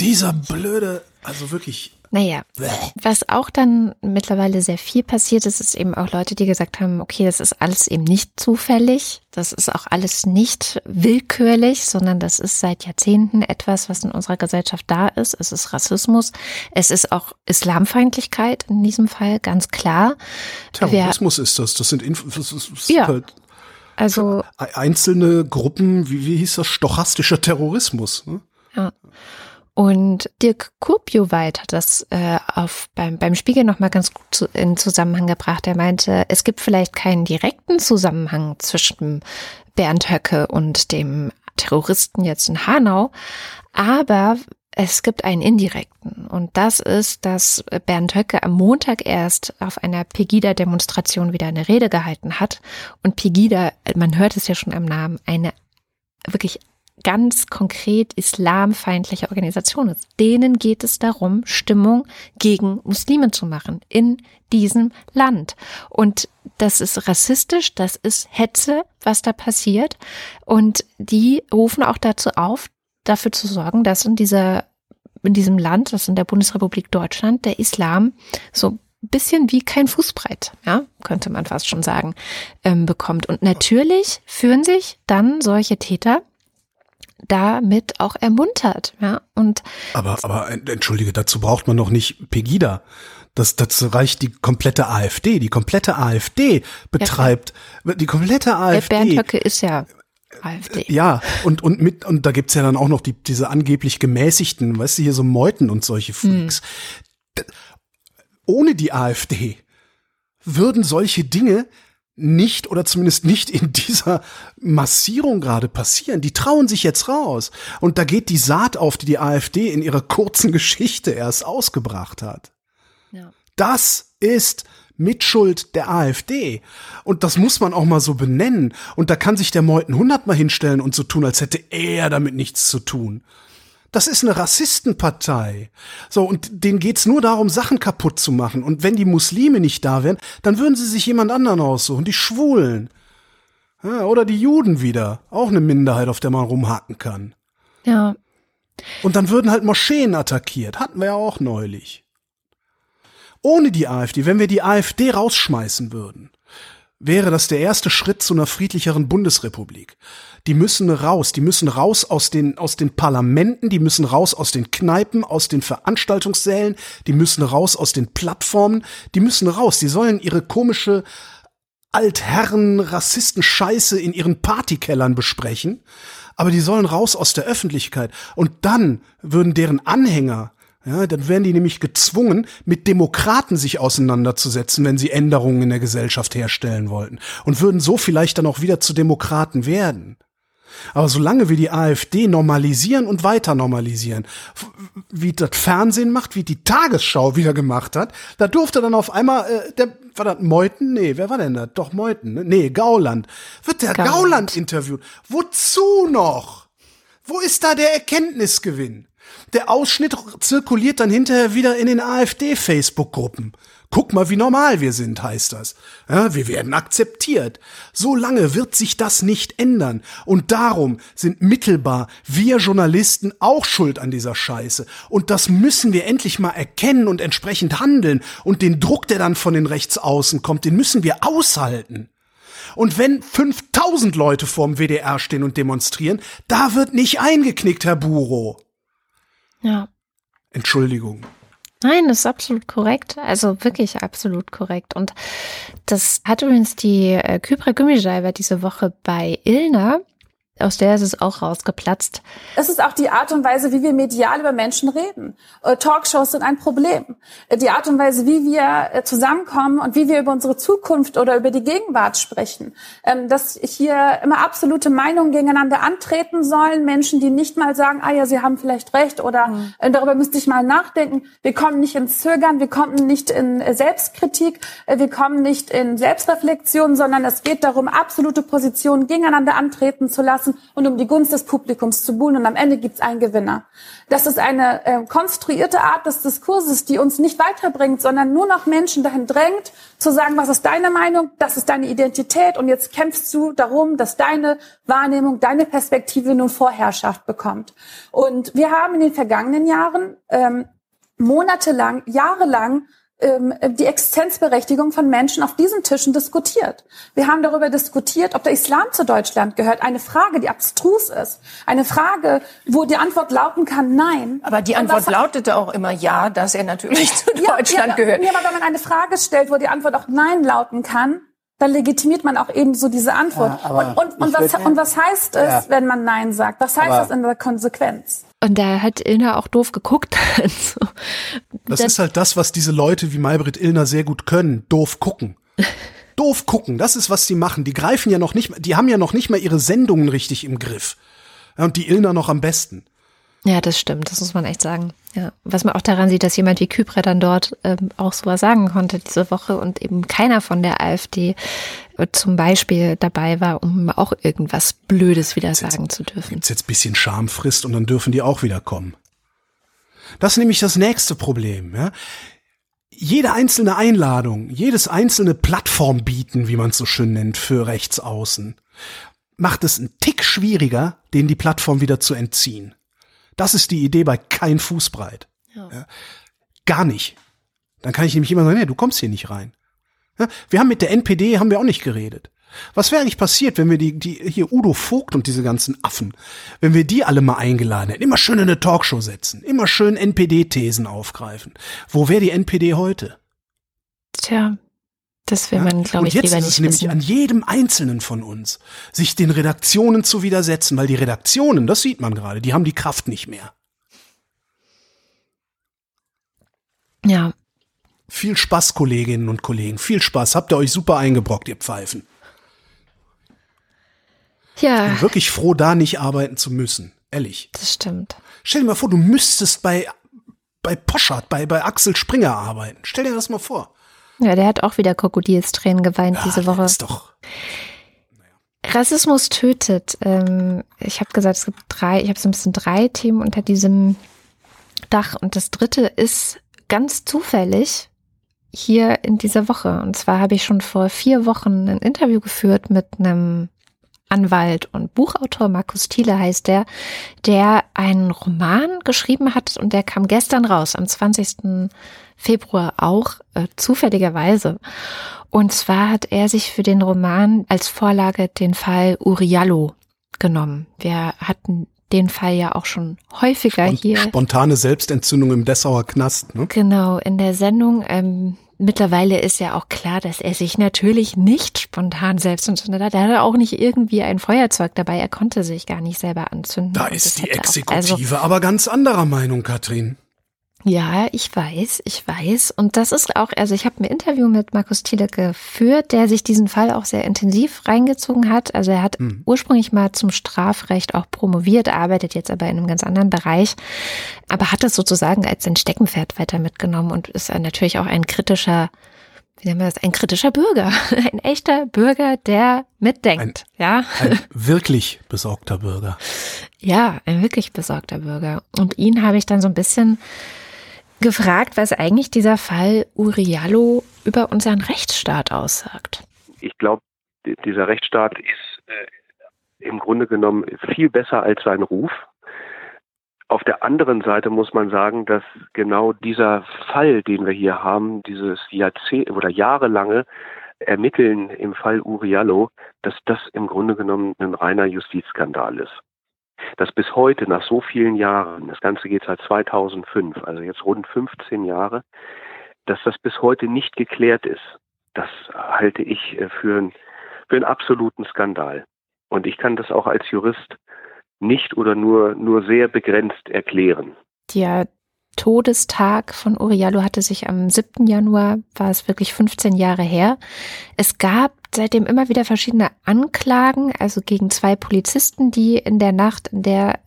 D: Dieser nicht. blöde, also wirklich.
C: Naja, was auch dann mittlerweile sehr viel passiert ist, ist eben auch Leute, die gesagt haben, okay, das ist alles eben nicht zufällig, das ist auch alles nicht willkürlich, sondern das ist seit Jahrzehnten etwas, was in unserer Gesellschaft da ist. Es ist Rassismus, es ist auch Islamfeindlichkeit in diesem Fall, ganz klar.
D: Terrorismus Wer, ist das, das sind Inf das ist
C: ja. Halt also
D: einzelne Gruppen, wie, wie hieß das, stochastischer Terrorismus. Ne?
C: Ja. Und Dirk Kurpioweit hat das äh, auf, beim, beim Spiegel nochmal ganz gut zu, in Zusammenhang gebracht. Er meinte, es gibt vielleicht keinen direkten Zusammenhang zwischen Bernd Höcke und dem Terroristen jetzt in Hanau, aber es gibt einen indirekten. Und das ist, dass Bernd Höcke am Montag erst auf einer Pegida-Demonstration wieder eine Rede gehalten hat. Und Pegida, man hört es ja schon am Namen, eine wirklich ganz konkret islamfeindliche Organisation ist. Denen geht es darum, Stimmung gegen Muslime zu machen in diesem Land. Und das ist rassistisch, das ist Hetze, was da passiert. Und die rufen auch dazu auf, dafür zu sorgen, dass in dieser in diesem Land, das in der Bundesrepublik Deutschland, der Islam so bisschen wie kein Fußbreit, ja, könnte man fast schon sagen, ähm, bekommt. Und natürlich führen sich dann solche Täter damit auch ermuntert, ja. Und
D: aber, aber entschuldige, dazu braucht man noch nicht Pegida. Das, das reicht die komplette AfD. Die komplette AfD betreibt, ja, die komplette AfD.
C: Der Bernd Höcke ist ja AfD.
D: Ja, und, und mit, und da gibt's ja dann auch noch die, diese angeblich gemäßigten, weißt du, hier so Meuten und solche Freaks. Hm. Ohne die AfD würden solche Dinge nicht oder zumindest nicht in dieser Massierung gerade passieren. Die trauen sich jetzt raus. Und da geht die Saat auf, die die AfD in ihrer kurzen Geschichte erst ausgebracht hat. Ja. Das ist Mitschuld der AfD. Und das muss man auch mal so benennen. Und da kann sich der Meuten hundertmal hinstellen und so tun, als hätte er damit nichts zu tun. Das ist eine Rassistenpartei. So, und denen geht's nur darum, Sachen kaputt zu machen. Und wenn die Muslime nicht da wären, dann würden sie sich jemand anderen aussuchen, die Schwulen. Ja, oder die Juden wieder. Auch eine Minderheit, auf der man rumhaken kann.
C: Ja.
D: Und dann würden halt Moscheen attackiert. Hatten wir ja auch neulich. Ohne die AfD, wenn wir die AfD rausschmeißen würden, wäre das der erste Schritt zu einer friedlicheren Bundesrepublik. Die müssen raus, die müssen raus aus den, aus den Parlamenten, die müssen raus aus den Kneipen, aus den Veranstaltungssälen, die müssen raus aus den Plattformen, die müssen raus, die sollen ihre komische Altherren, Rassisten Scheiße in ihren Partykellern besprechen, aber die sollen raus aus der Öffentlichkeit und dann würden deren Anhänger ja, dann wären die nämlich gezwungen, mit Demokraten sich auseinanderzusetzen, wenn sie Änderungen in der Gesellschaft herstellen wollten. Und würden so vielleicht dann auch wieder zu Demokraten werden. Aber solange wir die AfD normalisieren und weiter normalisieren, wie das Fernsehen macht, wie die Tagesschau wieder gemacht hat, da durfte dann auf einmal, äh, der, war das Meuthen? Nee, wer war denn da? Doch Meuthen, ne? Nee, Gauland. Wird der Gauland. Gauland interviewt. Wozu noch? Wo ist da der Erkenntnisgewinn? Der Ausschnitt zirkuliert dann hinterher wieder in den AfD-Facebook-Gruppen. Guck mal, wie normal wir sind, heißt das. Ja, wir werden akzeptiert. So lange wird sich das nicht ändern. Und darum sind mittelbar wir Journalisten auch schuld an dieser Scheiße. Und das müssen wir endlich mal erkennen und entsprechend handeln. Und den Druck, der dann von den Rechtsaußen kommt, den müssen wir aushalten. Und wenn 5000 Leute vorm WDR stehen und demonstrieren, da wird nicht eingeknickt, Herr Buro.
C: Ja.
D: Entschuldigung.
C: Nein, das ist absolut korrekt. Also wirklich absolut korrekt. Und das hat übrigens die äh, Kybra Gummischeibe diese Woche bei Ilna aus der ist es auch rausgeplatzt.
E: Es ist auch die Art und Weise, wie wir medial über Menschen reden. Äh, Talkshows sind ein Problem. Äh, die Art und Weise, wie wir äh, zusammenkommen und wie wir über unsere Zukunft oder über die Gegenwart sprechen. Ähm, dass hier immer absolute Meinungen gegeneinander antreten sollen. Menschen, die nicht mal sagen, ah ja, sie haben vielleicht recht oder mhm. darüber müsste ich mal nachdenken. Wir kommen nicht ins Zögern, wir kommen nicht in Selbstkritik, wir kommen nicht in Selbstreflexion, sondern es geht darum, absolute Positionen gegeneinander antreten zu lassen lassen und um die Gunst des Publikums zu buhlen. Und am Ende gibt es einen Gewinner. Das ist eine äh, konstruierte Art des Diskurses, die uns nicht weiterbringt, sondern nur noch Menschen dahin drängt, zu sagen, was ist deine Meinung, das ist deine Identität und jetzt kämpfst du darum, dass deine Wahrnehmung, deine Perspektive nun Vorherrschaft bekommt. Und wir haben in den vergangenen Jahren ähm, monatelang, jahrelang die Existenzberechtigung von Menschen auf diesen Tischen diskutiert. Wir haben darüber diskutiert, ob der Islam zu Deutschland gehört. Eine Frage, die abstrus ist. Eine Frage, wo die Antwort lauten kann, nein.
F: Aber die Antwort lautete auch immer ja, dass er natürlich zu ja, Deutschland
E: ja,
F: gehört.
E: Ja, aber wenn man eine Frage stellt, wo die Antwort auch nein lauten kann, dann legitimiert man auch eben so diese Antwort. Ja, und, und, und, was, und was heißt es, ja. wenn man Nein sagt? Was heißt aber das in der Konsequenz?
C: Und da hat Ilna auch doof geguckt.
D: Also, das, das ist halt das, was diese Leute wie Maybrit Illner sehr gut können. Doof gucken. doof gucken, das ist, was sie machen. Die greifen ja noch nicht, die haben ja noch nicht mal ihre Sendungen richtig im Griff. und die Illner noch am besten.
C: Ja, das stimmt, das muss man echt sagen. Ja, was man auch daran sieht, dass jemand wie Kypre dann dort ähm, auch sowas sagen konnte diese Woche und eben keiner von der AfD äh, zum Beispiel dabei war, um auch irgendwas Blödes wieder sagen jetzt, zu dürfen.
D: Gibt's jetzt bisschen Schamfrist und dann dürfen die auch wieder kommen. Das ist nämlich das nächste Problem. Ja? Jede einzelne Einladung, jedes einzelne Plattform bieten, wie man es so schön nennt, für Rechtsaußen, macht es einen Tick schwieriger, denen die Plattform wieder zu entziehen. Das ist die Idee bei kein Fußbreit. Ja. Ja, gar nicht. Dann kann ich nämlich immer sagen, nee, du kommst hier nicht rein. Ja, wir haben mit der NPD haben wir auch nicht geredet. Was wäre eigentlich passiert, wenn wir die, die hier Udo Vogt und diese ganzen Affen, wenn wir die alle mal eingeladen hätten, immer schön in eine Talkshow setzen, immer schön NPD-Thesen aufgreifen. Wo wäre die NPD heute?
C: Tja, das will man, glaube ich,
D: lieber nicht
C: Und jetzt ist
D: es nämlich an jedem Einzelnen von uns, sich den Redaktionen zu widersetzen, weil die Redaktionen, das sieht man gerade, die haben die Kraft nicht mehr.
C: Ja.
D: Viel Spaß, Kolleginnen und Kollegen. Viel Spaß. Habt ihr euch super eingebrockt, ihr Pfeifen.
C: Ja.
D: Ich bin wirklich froh, da nicht arbeiten zu müssen. Ehrlich.
C: Das stimmt.
D: Stell dir mal vor, du müsstest bei, bei Poschardt, bei, bei Axel Springer arbeiten. Stell dir das mal vor.
C: Ja, der hat auch wieder Krokodilstränen geweint
D: ja,
C: diese Woche.
D: Ist doch.
C: Rassismus tötet. Ähm, ich habe gesagt, es gibt drei, ich habe so ein bisschen drei Themen unter diesem Dach. Und das dritte ist ganz zufällig hier in dieser Woche. Und zwar habe ich schon vor vier Wochen ein Interview geführt mit einem Anwalt und Buchautor, Markus Thiele heißt der, der einen Roman geschrieben hat und der kam gestern raus, am 20. Februar auch, äh, zufälligerweise. Und zwar hat er sich für den Roman als Vorlage den Fall Uriallo genommen. Wir hatten den Fall ja auch schon häufiger
D: Spont
C: hier.
D: Spontane Selbstentzündung im Dessauer Knast, ne?
C: Genau, in der Sendung. Ähm, mittlerweile ist ja auch klar, dass er sich natürlich nicht spontan selbst entzündet hat. Er hatte auch nicht irgendwie ein Feuerzeug dabei. Er konnte sich gar nicht selber anzünden.
D: Da ist die Exekutive auch, also, aber ganz anderer Meinung, Katrin.
C: Ja, ich weiß, ich weiß. Und das ist auch, also ich habe ein Interview mit Markus Thiele geführt, der sich diesen Fall auch sehr intensiv reingezogen hat. Also er hat mhm. ursprünglich mal zum Strafrecht auch promoviert, arbeitet jetzt aber in einem ganz anderen Bereich, aber hat das sozusagen als sein Steckenpferd weiter mitgenommen und ist natürlich auch ein kritischer wie nennen wir das, ein kritischer Bürger, ein echter Bürger, der mitdenkt,
D: ein,
C: ja.
D: Ein wirklich besorgter Bürger.
C: Ja, ein wirklich besorgter Bürger. Und ihn habe ich dann so ein bisschen gefragt, was eigentlich dieser Fall Uriallo über unseren Rechtsstaat aussagt.
G: Ich glaube, dieser Rechtsstaat ist äh, im Grunde genommen viel besser als sein Ruf. Auf der anderen Seite muss man sagen, dass genau dieser Fall, den wir hier haben, dieses Jahrzehnt oder jahrelange Ermitteln im Fall Uriallo, dass das im Grunde genommen ein reiner Justizskandal ist dass bis heute nach so vielen Jahren, das Ganze geht seit 2005, also jetzt rund 15 Jahre, dass das bis heute nicht geklärt ist, das halte ich äh, für, ein, für einen absoluten Skandal. Und ich kann das auch als Jurist nicht oder nur, nur sehr begrenzt erklären.
C: Der Todestag von Uriallo hatte sich am 7. Januar, war es wirklich 15 Jahre her. Es gab seitdem immer wieder verschiedene Anklagen, also gegen zwei Polizisten, die in der Nacht, in der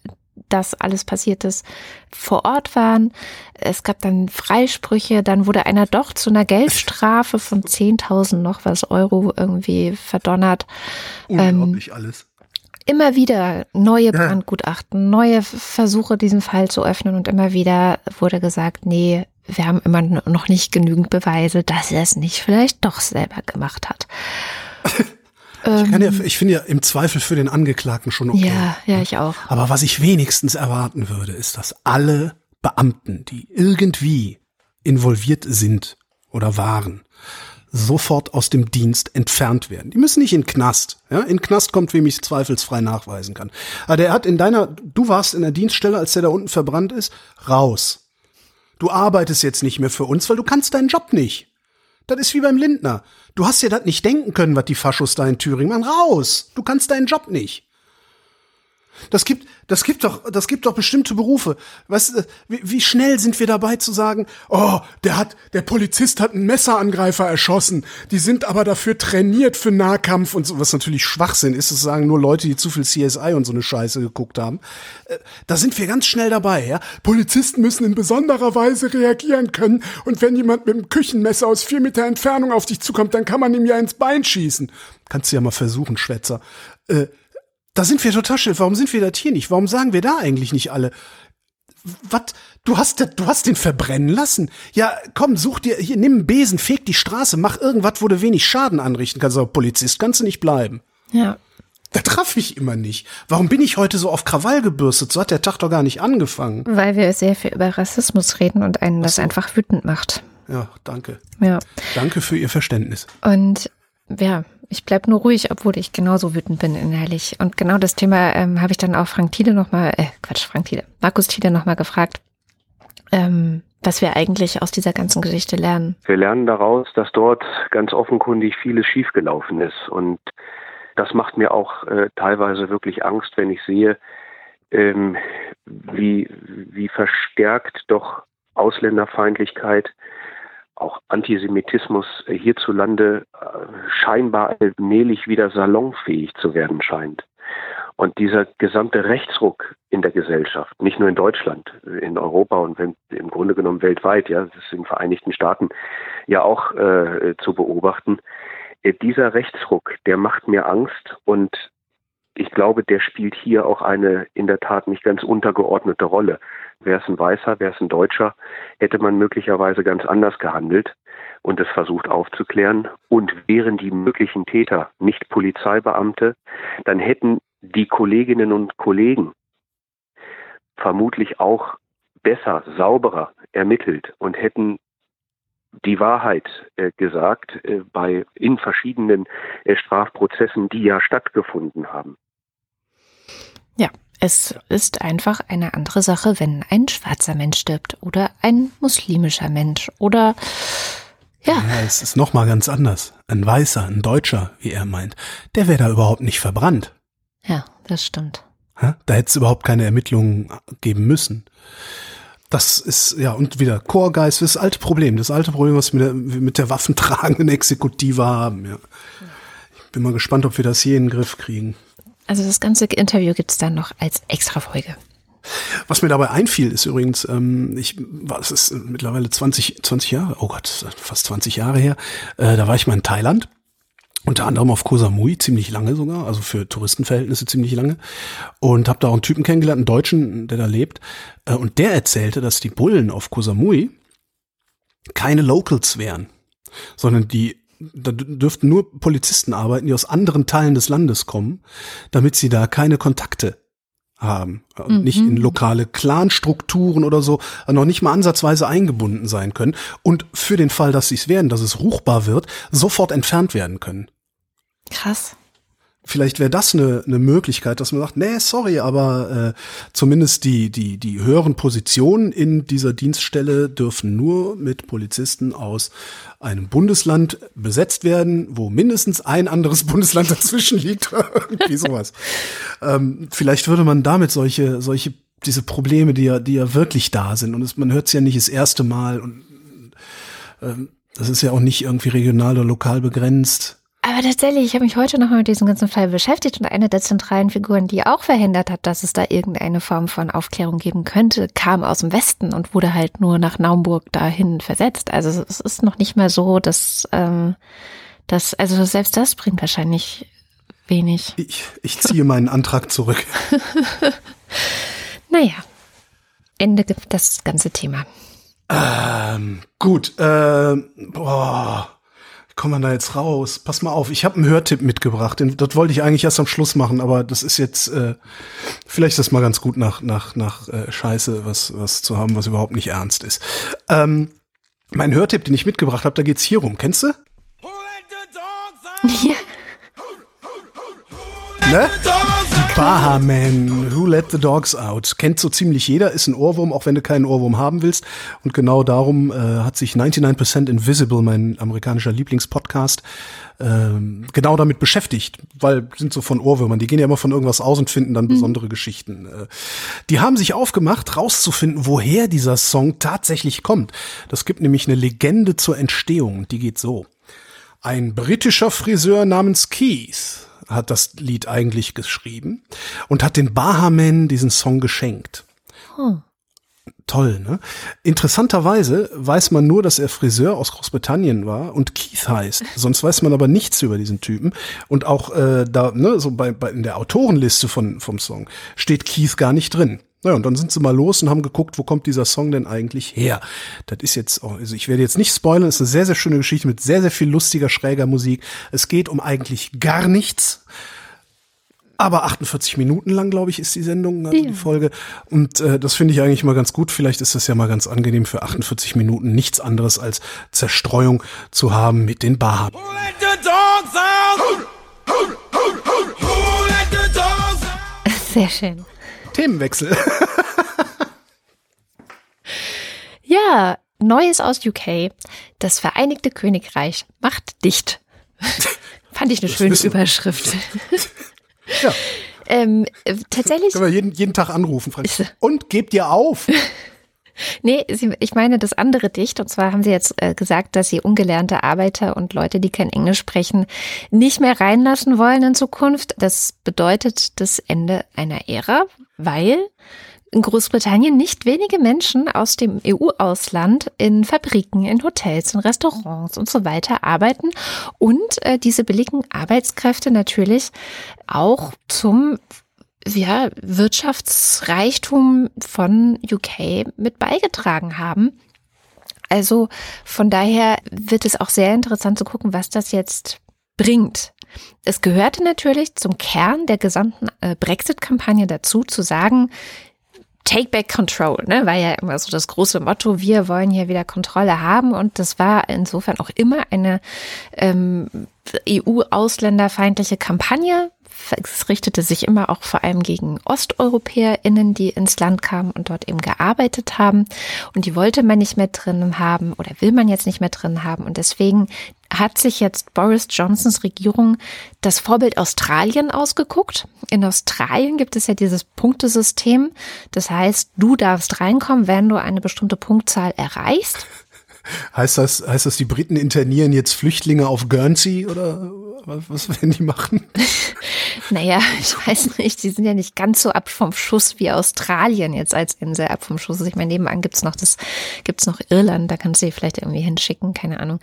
C: das alles passiert ist, vor Ort waren. Es gab dann Freisprüche, dann wurde einer doch zu einer Geldstrafe von 10.000 noch was Euro irgendwie verdonnert.
D: Unglaublich ähm, alles.
C: immer wieder neue Brandgutachten, neue Versuche, diesen Fall zu öffnen und immer wieder wurde gesagt, nee, wir haben immer noch nicht genügend Beweise, dass er es nicht vielleicht doch selber gemacht hat.
D: Ich, ja, ich finde ja im Zweifel für den Angeklagten schon okay.
C: Ja, ja, ich auch.
D: Aber was ich wenigstens erwarten würde, ist, dass alle Beamten, die irgendwie involviert sind oder waren, sofort aus dem Dienst entfernt werden. Die müssen nicht in Knast. Ja, in Knast kommt, wem ich zweifelsfrei nachweisen kann. Aber der hat in deiner, du warst in der Dienststelle, als der da unten verbrannt ist, raus. Du arbeitest jetzt nicht mehr für uns, weil du kannst deinen Job nicht. Das ist wie beim Lindner. Du hast dir das nicht denken können, was die Faschos da in Thüringen machen. Raus! Du kannst deinen Job nicht. Das gibt, das gibt doch, das gibt doch bestimmte Berufe. Du, wie, wie schnell sind wir dabei zu sagen, oh, der hat, der Polizist hat einen Messerangreifer erschossen. Die sind aber dafür trainiert für Nahkampf und so, was natürlich Schwachsinn ist, das sagen nur Leute, die zu viel CSI und so eine Scheiße geguckt haben. Äh, da sind wir ganz schnell dabei, ja. Polizisten müssen in besonderer Weise reagieren können und wenn jemand mit einem Küchenmesser aus vier Meter Entfernung auf dich zukommt, dann kann man ihm ja ins Bein schießen. Kannst du ja mal versuchen, Schwätzer. Äh, da sind wir total schnell. Warum sind wir das hier nicht? Warum sagen wir da eigentlich nicht alle? Was? Du hast, du hast den verbrennen lassen? Ja, komm, such dir, hier, nimm einen Besen, feg die Straße, mach irgendwas, wo du wenig Schaden anrichten kannst. Aber Polizist kannst du nicht bleiben.
C: Ja.
D: Da traf ich immer nicht. Warum bin ich heute so auf Krawall gebürstet? So hat der Tag doch gar nicht angefangen.
C: Weil wir sehr viel über Rassismus reden und einen das einfach wütend macht.
D: Ja, danke.
C: Ja.
D: Danke für Ihr Verständnis.
C: Und ja, ich bleib nur ruhig, obwohl ich genauso wütend bin innerlich. Und genau das Thema ähm, habe ich dann auch Frank Thiele nochmal, äh, Quatsch, Frank Thiele, Markus Thiele nochmal gefragt, ähm, was wir eigentlich aus dieser ganzen Geschichte lernen.
G: Wir lernen daraus, dass dort ganz offenkundig vieles schiefgelaufen ist. Und das macht mir auch äh, teilweise wirklich Angst, wenn ich sehe, ähm, wie, wie verstärkt doch Ausländerfeindlichkeit auch Antisemitismus äh, hierzulande äh, scheinbar allmählich wieder salonfähig zu werden scheint. Und dieser gesamte Rechtsruck in der Gesellschaft, nicht nur in Deutschland, in Europa und im Grunde genommen weltweit, ja, das ist in den Vereinigten Staaten ja auch äh, zu beobachten, äh, dieser Rechtsruck, der macht mir Angst und ich glaube, der spielt hier auch eine in der Tat nicht ganz untergeordnete Rolle. Wäre es ein Weißer, wäre es ein Deutscher, hätte man möglicherweise ganz anders gehandelt und es versucht aufzuklären. Und wären die möglichen Täter nicht Polizeibeamte, dann hätten die Kolleginnen und Kollegen vermutlich auch besser, sauberer ermittelt und hätten die Wahrheit äh, gesagt äh, bei in verschiedenen äh, Strafprozessen, die ja stattgefunden haben.
C: Ja, es ist einfach eine andere Sache, wenn ein schwarzer Mensch stirbt oder ein muslimischer Mensch oder ja.
D: ja es ist noch mal ganz anders. Ein Weißer, ein Deutscher, wie er meint, der wäre da überhaupt nicht verbrannt.
C: Ja, das stimmt.
D: Da hätte es überhaupt keine Ermittlungen geben müssen. Das ist, ja, und wieder Chorgeist, das alte Problem, das alte Problem, was wir mit der, mit der waffentragenden Exekutive haben, ja. Ich bin mal gespannt, ob wir das hier in den Griff kriegen.
C: Also das ganze Interview gibt's dann noch als extra Folge.
D: Was mir dabei einfiel, ist übrigens, ähm, ich war, es ist mittlerweile 20, 20 Jahre, oh Gott, fast 20 Jahre her, äh, da war ich mal in Thailand unter anderem auf Koh Samui, ziemlich lange sogar, also für Touristenverhältnisse ziemlich lange. Und habe da auch einen Typen kennengelernt, einen Deutschen, der da lebt. Äh, und der erzählte, dass die Bullen auf Koh Samui keine Locals wären, sondern die da dürften nur Polizisten arbeiten, die aus anderen Teilen des Landes kommen, damit sie da keine Kontakte haben. Mhm. Nicht in lokale Clanstrukturen oder so, noch nicht mal ansatzweise eingebunden sein können. Und für den Fall, dass sie es werden, dass es ruchbar wird, sofort entfernt werden können.
C: Krass.
D: Vielleicht wäre das eine, eine Möglichkeit, dass man sagt, nee, sorry, aber äh, zumindest die, die, die höheren Positionen in dieser Dienststelle dürfen nur mit Polizisten aus einem Bundesland besetzt werden, wo mindestens ein anderes Bundesland dazwischen liegt. Irgendwie sowas. ähm, vielleicht würde man damit solche, solche, diese Probleme, die ja, die ja wirklich da sind, und es, man hört es ja nicht das erste Mal und ähm, das ist ja auch nicht irgendwie regional oder lokal begrenzt
C: aber tatsächlich, ich habe mich heute nochmal mit diesem ganzen Fall beschäftigt und eine der zentralen Figuren, die auch verhindert hat, dass es da irgendeine Form von Aufklärung geben könnte, kam aus dem Westen und wurde halt nur nach Naumburg dahin versetzt. Also es ist noch nicht mal so, dass, ähm, dass also selbst das bringt wahrscheinlich wenig.
D: Ich, ich ziehe meinen Antrag zurück.
C: Naja, Ende gibt das ganze Thema.
D: Ähm, gut, äh, boah, kommt man da jetzt raus? Pass mal auf, ich habe einen Hörtipp mitgebracht. Den, das wollte ich eigentlich erst am Schluss machen, aber das ist jetzt, äh, vielleicht ist das mal ganz gut nach, nach, nach äh, Scheiße, was, was zu haben, was überhaupt nicht ernst ist. Ähm, mein Hörtipp, den ich mitgebracht habe, da geht's hier rum. Kennst du?
C: Ja.
D: Ne? Bahaman, Who Let the Dogs Out. Kennt so ziemlich jeder, ist ein Ohrwurm, auch wenn du keinen Ohrwurm haben willst. Und genau darum äh, hat sich 99% Invisible, mein amerikanischer Lieblingspodcast, ähm, genau damit beschäftigt, weil sind so von Ohrwürmern, die gehen ja immer von irgendwas aus und finden dann besondere Geschichten. Äh, die haben sich aufgemacht, rauszufinden, woher dieser Song tatsächlich kommt. Das gibt nämlich eine Legende zur Entstehung, die geht so. Ein britischer Friseur namens Keith hat das Lied eigentlich geschrieben und hat den Bahamen diesen Song geschenkt. Toll, ne? Interessanterweise weiß man nur, dass er Friseur aus Großbritannien war und Keith heißt. Sonst weiß man aber nichts über diesen Typen. Und auch äh, da, ne, so bei, bei in der Autorenliste von vom Song steht Keith gar nicht drin. Naja, und dann sind sie mal los und haben geguckt, wo kommt dieser Song denn eigentlich her? Das ist jetzt, auch, also ich werde jetzt nicht spoilern, es ist eine sehr, sehr schöne Geschichte mit sehr, sehr viel lustiger, schräger Musik. Es geht um eigentlich gar nichts. Aber 48 Minuten lang, glaube ich, ist die Sendung, also die Folge. Und äh, das finde ich eigentlich mal ganz gut. Vielleicht ist das ja mal ganz angenehm für 48 Minuten nichts anderes als Zerstreuung zu haben mit den Bahamen.
C: Sehr schön.
D: Themenwechsel.
C: Ja, Neues aus UK. Das Vereinigte Königreich macht dicht. Fand ich eine schöne
D: wissen-
C: Überschrift.
D: ja,
C: ähm, äh, tatsächlich,
D: können wir jeden, jeden Tag anrufen. Frank. Und gebt ihr auf.
C: Nee, sie- ich meine das andere dicht. Und zwar haben sie jetzt äh, gesagt, dass sie ungelernte Arbeiter und Leute, die kein Englisch sprechen, nicht mehr reinlassen wollen in Zukunft. Das bedeutet das Ende einer Ära, weil in Großbritannien nicht wenige Menschen aus dem EU-Ausland in Fabriken, in Hotels, in Restaurants und so weiter arbeiten und äh, diese billigen Arbeitskräfte natürlich auch zum ja, Wirtschaftsreichtum von UK mit beigetragen haben. Also von daher wird es auch sehr interessant zu gucken, was das jetzt bringt. Es gehörte natürlich zum Kern der gesamten äh, Brexit-Kampagne dazu, zu sagen, Take back control, ne, war ja immer so das große Motto, wir wollen hier wieder Kontrolle haben und das war insofern auch immer eine ähm, EU-ausländerfeindliche Kampagne. Es richtete sich immer auch vor allem gegen OsteuropäerInnen, die ins Land kamen und dort eben gearbeitet haben. Und die wollte man nicht mehr drin haben oder will man jetzt nicht mehr drin haben. Und deswegen hat sich jetzt Boris Johnsons Regierung das Vorbild Australien ausgeguckt. In Australien gibt es ja dieses Punktesystem. Das heißt, du darfst reinkommen, wenn du eine bestimmte Punktzahl erreichst.
D: Heißt das, heißt das, die Briten internieren jetzt Flüchtlinge auf Guernsey oder was, werden die machen?
C: Naja, ich weiß nicht, die sind ja nicht ganz so ab vom Schuss wie Australien jetzt als Insel ab vom Schuss. Ich meine, nebenan gibt's noch noch Irland, da kannst du die vielleicht irgendwie hinschicken, keine Ahnung.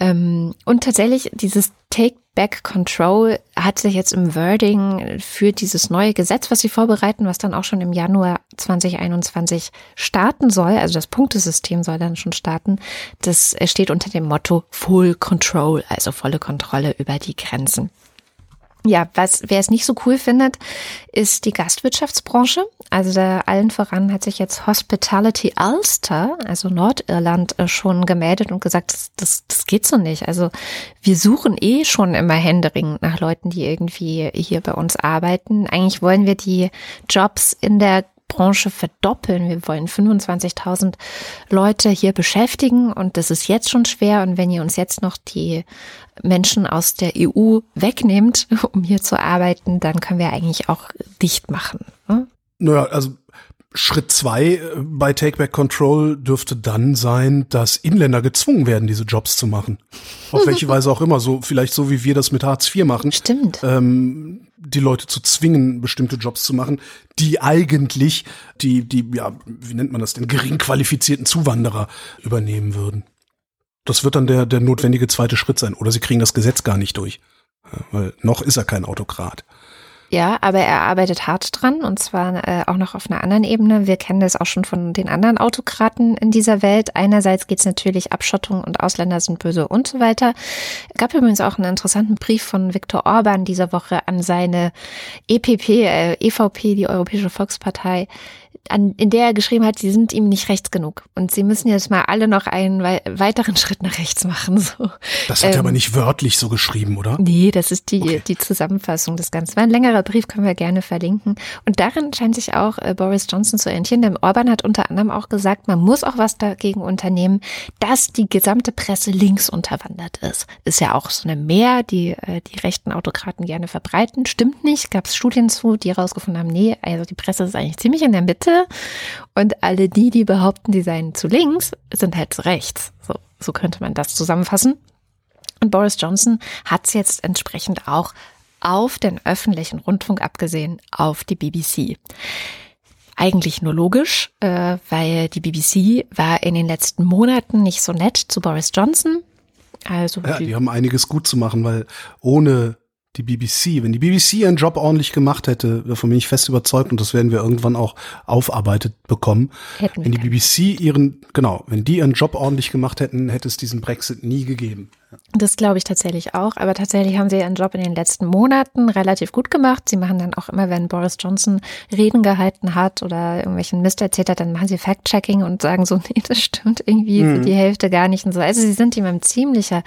C: Ähm, und tatsächlich, dieses Take Back Control hat sich jetzt im Wording für dieses neue Gesetz, was sie vorbereiten, was dann auch schon im Januar 2021 starten soll, also das Punktesystem soll dann schon starten, das steht unter dem Motto Full Control, also volle Kontrolle über die Grenzen. Ja, was, wer es nicht so cool findet, ist die Gastwirtschaftsbranche. Also da allen voran hat sich jetzt Hospitality Ulster, also Nordirland, äh, schon gemeldet und gesagt, das, das, das geht so nicht. Also wir suchen eh schon immer händeringend nach Leuten, die irgendwie hier bei uns arbeiten. Eigentlich wollen wir die Jobs in der Branche verdoppeln. Wir wollen 25.000 Leute hier beschäftigen und das ist jetzt schon schwer. Und wenn ihr uns jetzt noch die Menschen aus der EU wegnehmt, um hier zu arbeiten, dann können wir eigentlich auch dicht machen. ne?
D: Naja, also Schritt zwei äh, bei Take Back Control dürfte dann sein, dass Inländer gezwungen werden, diese Jobs zu machen. Auf welche Weise auch immer, so vielleicht so wie wir das mit Hartz IV machen.
C: Stimmt.
D: ähm, die Leute zu zwingen, bestimmte Jobs zu machen, die eigentlich die, die, ja, wie nennt man das denn, gering qualifizierten Zuwanderer übernehmen würden. Das wird dann der, der notwendige zweite Schritt sein. Oder sie kriegen das Gesetz gar nicht durch. Weil noch ist er kein Autokrat.
C: Ja, aber er arbeitet hart dran und zwar äh, auch noch auf einer anderen Ebene. Wir kennen das auch schon von den anderen Autokraten in dieser Welt. Einerseits geht es natürlich Abschottung und Ausländer sind böse und so weiter. Gab übrigens auch einen interessanten Brief von Viktor Orban dieser Woche an seine EPP, äh, EVP, die Europäische Volkspartei, an, in der er geschrieben hat, sie sind ihm nicht rechts genug. Und sie müssen jetzt mal alle noch einen wei weiteren Schritt nach rechts machen. So.
D: Das hat ähm, er aber nicht wörtlich so geschrieben, oder?
C: Nee, das ist die, okay. die Zusammenfassung des Ganzen. War ein längerer Brief, können wir gerne verlinken. Und darin scheint sich auch äh, Boris Johnson zu orientieren. Denn Orban hat unter anderem auch gesagt, man muss auch was dagegen unternehmen, dass die gesamte Presse links unterwandert ist. Ist ja auch so eine Mehr, die äh, die rechten Autokraten gerne verbreiten. Stimmt nicht. Gab es Studien zu, die herausgefunden haben, nee, also die Presse ist eigentlich ziemlich in der Mitte Mitte und alle die, die behaupten, die seien zu links, sind halt zu rechts. So, so könnte man das zusammenfassen. Und Boris Johnson hat es jetzt entsprechend auch auf den öffentlichen Rundfunk abgesehen, auf die BBC. Eigentlich nur logisch, äh, weil die BBC war in den letzten Monaten nicht so nett zu Boris Johnson. Also
D: ja, die, die haben einiges gut zu machen, weil ohne die BBC. Wenn die BBC ihren Job ordentlich gemacht hätte, davon bin ich fest überzeugt und das werden wir irgendwann auch aufarbeitet bekommen. Hätten wenn die BBC ihren, genau, wenn die ihren Job ordentlich gemacht hätten, hätte es diesen Brexit nie gegeben.
C: Das glaube ich tatsächlich auch. Aber tatsächlich haben sie ihren Job in den letzten Monaten relativ gut gemacht. Sie machen dann auch immer, wenn Boris Johnson Reden gehalten hat oder irgendwelchen Mist erzählt hat, dann machen sie Fact-Checking und sagen so, nee, das stimmt irgendwie mhm. die Hälfte gar nicht und so. Also sie sind ein ziemlicher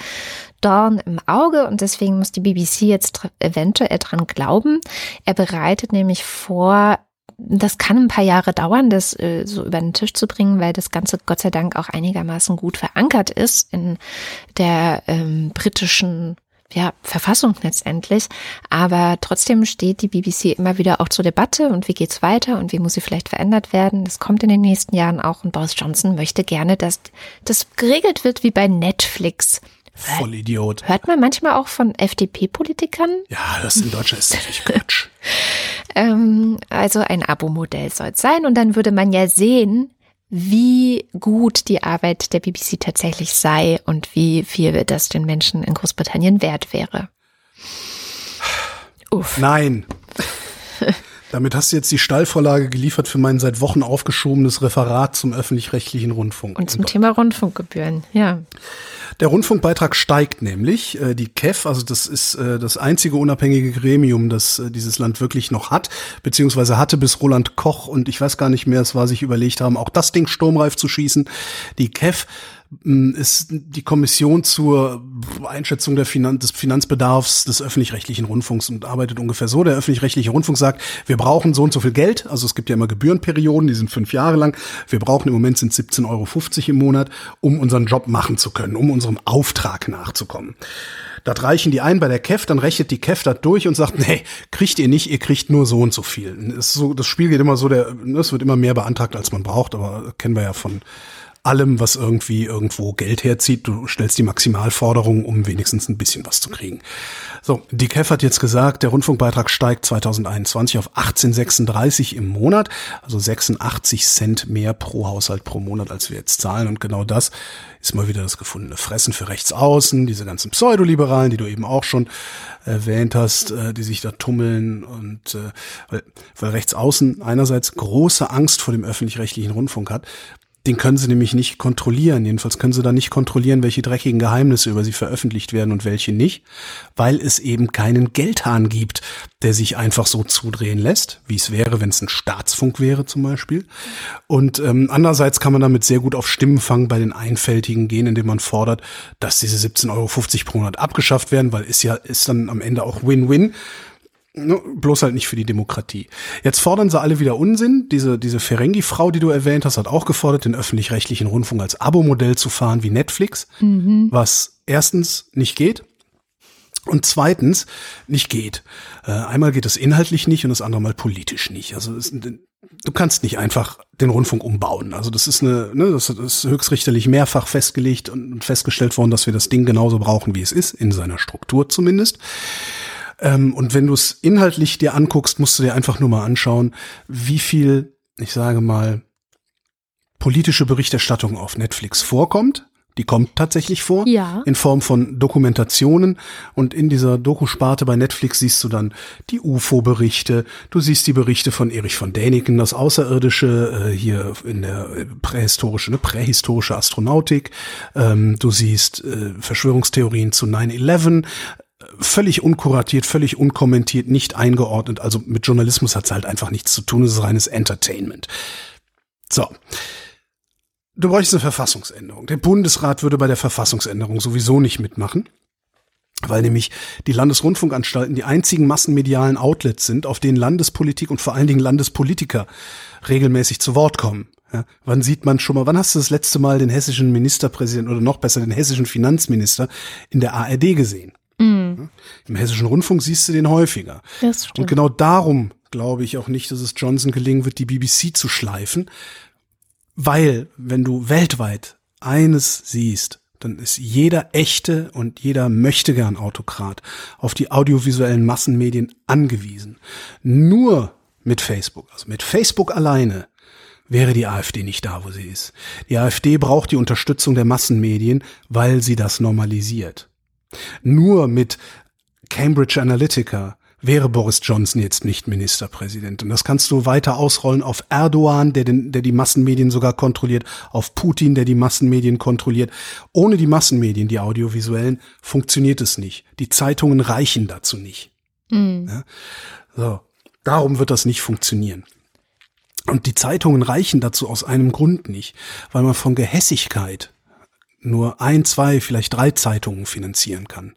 C: Dorn im Auge und deswegen muss die BBC jetzt eventuell dran glauben. Er bereitet nämlich vor, das kann ein paar Jahre dauern, das äh, so über den Tisch zu bringen, weil das Ganze Gott sei Dank auch einigermaßen gut verankert ist in der ähm, britischen ja, Verfassung letztendlich. Aber trotzdem steht die BBC immer wieder auch zur Debatte und wie geht's weiter und wie muss sie vielleicht verändert werden. Das kommt in den nächsten Jahren auch und Boris Johnson möchte gerne, dass das geregelt wird wie bei Netflix.
D: Vollidiot.
C: Hört man manchmal auch von FDP-Politikern?
D: Ja, das in Deutschland ist natürlich Quatsch.
C: ähm, also ein Abo-Modell soll es sein und dann würde man ja sehen, wie gut die Arbeit der BBC tatsächlich sei und wie viel das den Menschen in Großbritannien wert wäre.
D: Uff. Nein. Damit hast du jetzt die Stallvorlage geliefert für mein seit Wochen aufgeschobenes Referat zum öffentlich-rechtlichen Rundfunk.
C: Und zum Thema Rundfunkgebühren, ja.
D: Der Rundfunkbeitrag steigt nämlich. Äh, die KEF, also das ist äh, das einzige unabhängige Gremium, das äh, dieses Land wirklich noch hat, beziehungsweise hatte bis Roland Koch und ich weiß gar nicht mehr, es war sich überlegt haben, auch das Ding sturmreif zu schießen. Die KEF ist die Kommission zur Einschätzung der Finan des Finanzbedarfs des öffentlich-rechtlichen Rundfunks und arbeitet ungefähr so. Der öffentlich-rechtliche Rundfunk sagt, wir brauchen so und so viel Geld. Also es gibt ja immer Gebührenperioden, die sind fünf Jahre lang. Wir brauchen im Moment sind 17,50 Euro im Monat, um unseren Job machen zu können, um unserem Auftrag nachzukommen. Das reichen die ein bei der KEF, dann rechnet die KEF das durch und sagt, nee, kriegt ihr nicht, ihr kriegt nur so und so viel. Das, so, das Spiel geht immer so, der, es wird immer mehr beantragt, als man braucht, aber kennen wir ja von allem, was irgendwie irgendwo Geld herzieht. Du stellst die Maximalforderung, um wenigstens ein bisschen was zu kriegen. So, die KEF hat jetzt gesagt, der Rundfunkbeitrag steigt 2021 auf 18,36 im Monat, also 86 Cent mehr pro Haushalt pro Monat, als wir jetzt zahlen. Und genau das ist mal wieder das gefundene Fressen für Rechtsaußen, diese ganzen Pseudoliberalen, die du eben auch schon erwähnt hast, äh, die sich da tummeln und äh, weil, weil Rechtsaußen einerseits große Angst vor dem öffentlich-rechtlichen Rundfunk hat, den können sie nämlich nicht kontrollieren. Jedenfalls können sie da nicht kontrollieren, welche dreckigen Geheimnisse über sie veröffentlicht werden und welche nicht, weil es eben keinen Geldhahn gibt, der sich einfach so zudrehen lässt, wie es wäre, wenn es ein Staatsfunk wäre zum Beispiel. Und ähm, andererseits kann man damit sehr gut auf Stimmenfang bei den Einfältigen gehen, indem man fordert, dass diese 17,50 Euro pro Monat abgeschafft werden, weil ist ja ist dann am Ende auch Win-Win. Bloß halt nicht für die Demokratie. Jetzt fordern sie alle wieder Unsinn. Diese, diese Ferengi-Frau, die du erwähnt hast, hat auch gefordert, den öffentlich-rechtlichen Rundfunk als Abo-Modell zu fahren wie Netflix, mhm. was erstens nicht geht und zweitens nicht geht. Äh, einmal geht es inhaltlich nicht und das andere mal politisch nicht. Also es, du kannst nicht einfach den Rundfunk umbauen. Also das ist eine, ne, das ist höchstrichterlich mehrfach festgelegt und festgestellt worden, dass wir das Ding genauso brauchen, wie es ist, in seiner Struktur zumindest. Ähm, und wenn du es inhaltlich dir anguckst, musst du dir einfach nur mal anschauen, wie viel, ich sage mal, politische Berichterstattung auf Netflix vorkommt. Die kommt tatsächlich vor.
C: Ja.
D: In Form von Dokumentationen. Und in dieser Dokusparte bei Netflix siehst du dann die UFO-Berichte. Du siehst die Berichte von Erich von Däniken, das Außerirdische, äh, hier in der prähistorische, ne, prähistorische Astronautik. Ähm, du siehst äh, Verschwörungstheorien zu 9-11 völlig unkuratiert, völlig unkommentiert, nicht eingeordnet. Also mit Journalismus hat es halt einfach nichts zu tun. Es ist reines Entertainment. So. Du bräuchst eine Verfassungsänderung. Der Bundesrat würde bei der Verfassungsänderung sowieso nicht mitmachen, weil nämlich die Landesrundfunkanstalten die einzigen massenmedialen Outlets sind, auf denen Landespolitik und vor allen Dingen Landespolitiker regelmäßig zu Wort kommen. Ja, wann sieht man schon mal, wann hast du das letzte Mal den hessischen Ministerpräsidenten oder noch besser den hessischen Finanzminister in der ARD gesehen? Mhm. Im hessischen Rundfunk siehst du den häufiger.
C: Das stimmt.
D: Und genau darum glaube ich auch nicht, dass es Johnson gelingen wird, die BBC zu schleifen, weil, wenn du weltweit eines siehst, dann ist jeder echte und jeder möchte gern Autokrat auf die audiovisuellen Massenmedien angewiesen. Nur mit Facebook, also mit Facebook alleine, wäre die AfD nicht da, wo sie ist. Die AfD braucht die Unterstützung der Massenmedien, weil sie das normalisiert. Nur mit Cambridge Analytica, wäre Boris Johnson jetzt nicht Ministerpräsident. Und das kannst du weiter ausrollen auf Erdogan, der, den, der die Massenmedien sogar kontrolliert, auf Putin, der die Massenmedien kontrolliert. Ohne die Massenmedien, die audiovisuellen, funktioniert es nicht. Die Zeitungen reichen dazu nicht. Mhm. Ja? So. Darum wird das nicht funktionieren. Und die Zeitungen reichen dazu aus einem Grund nicht, weil man von Gehässigkeit nur ein, zwei, vielleicht drei Zeitungen finanzieren kann.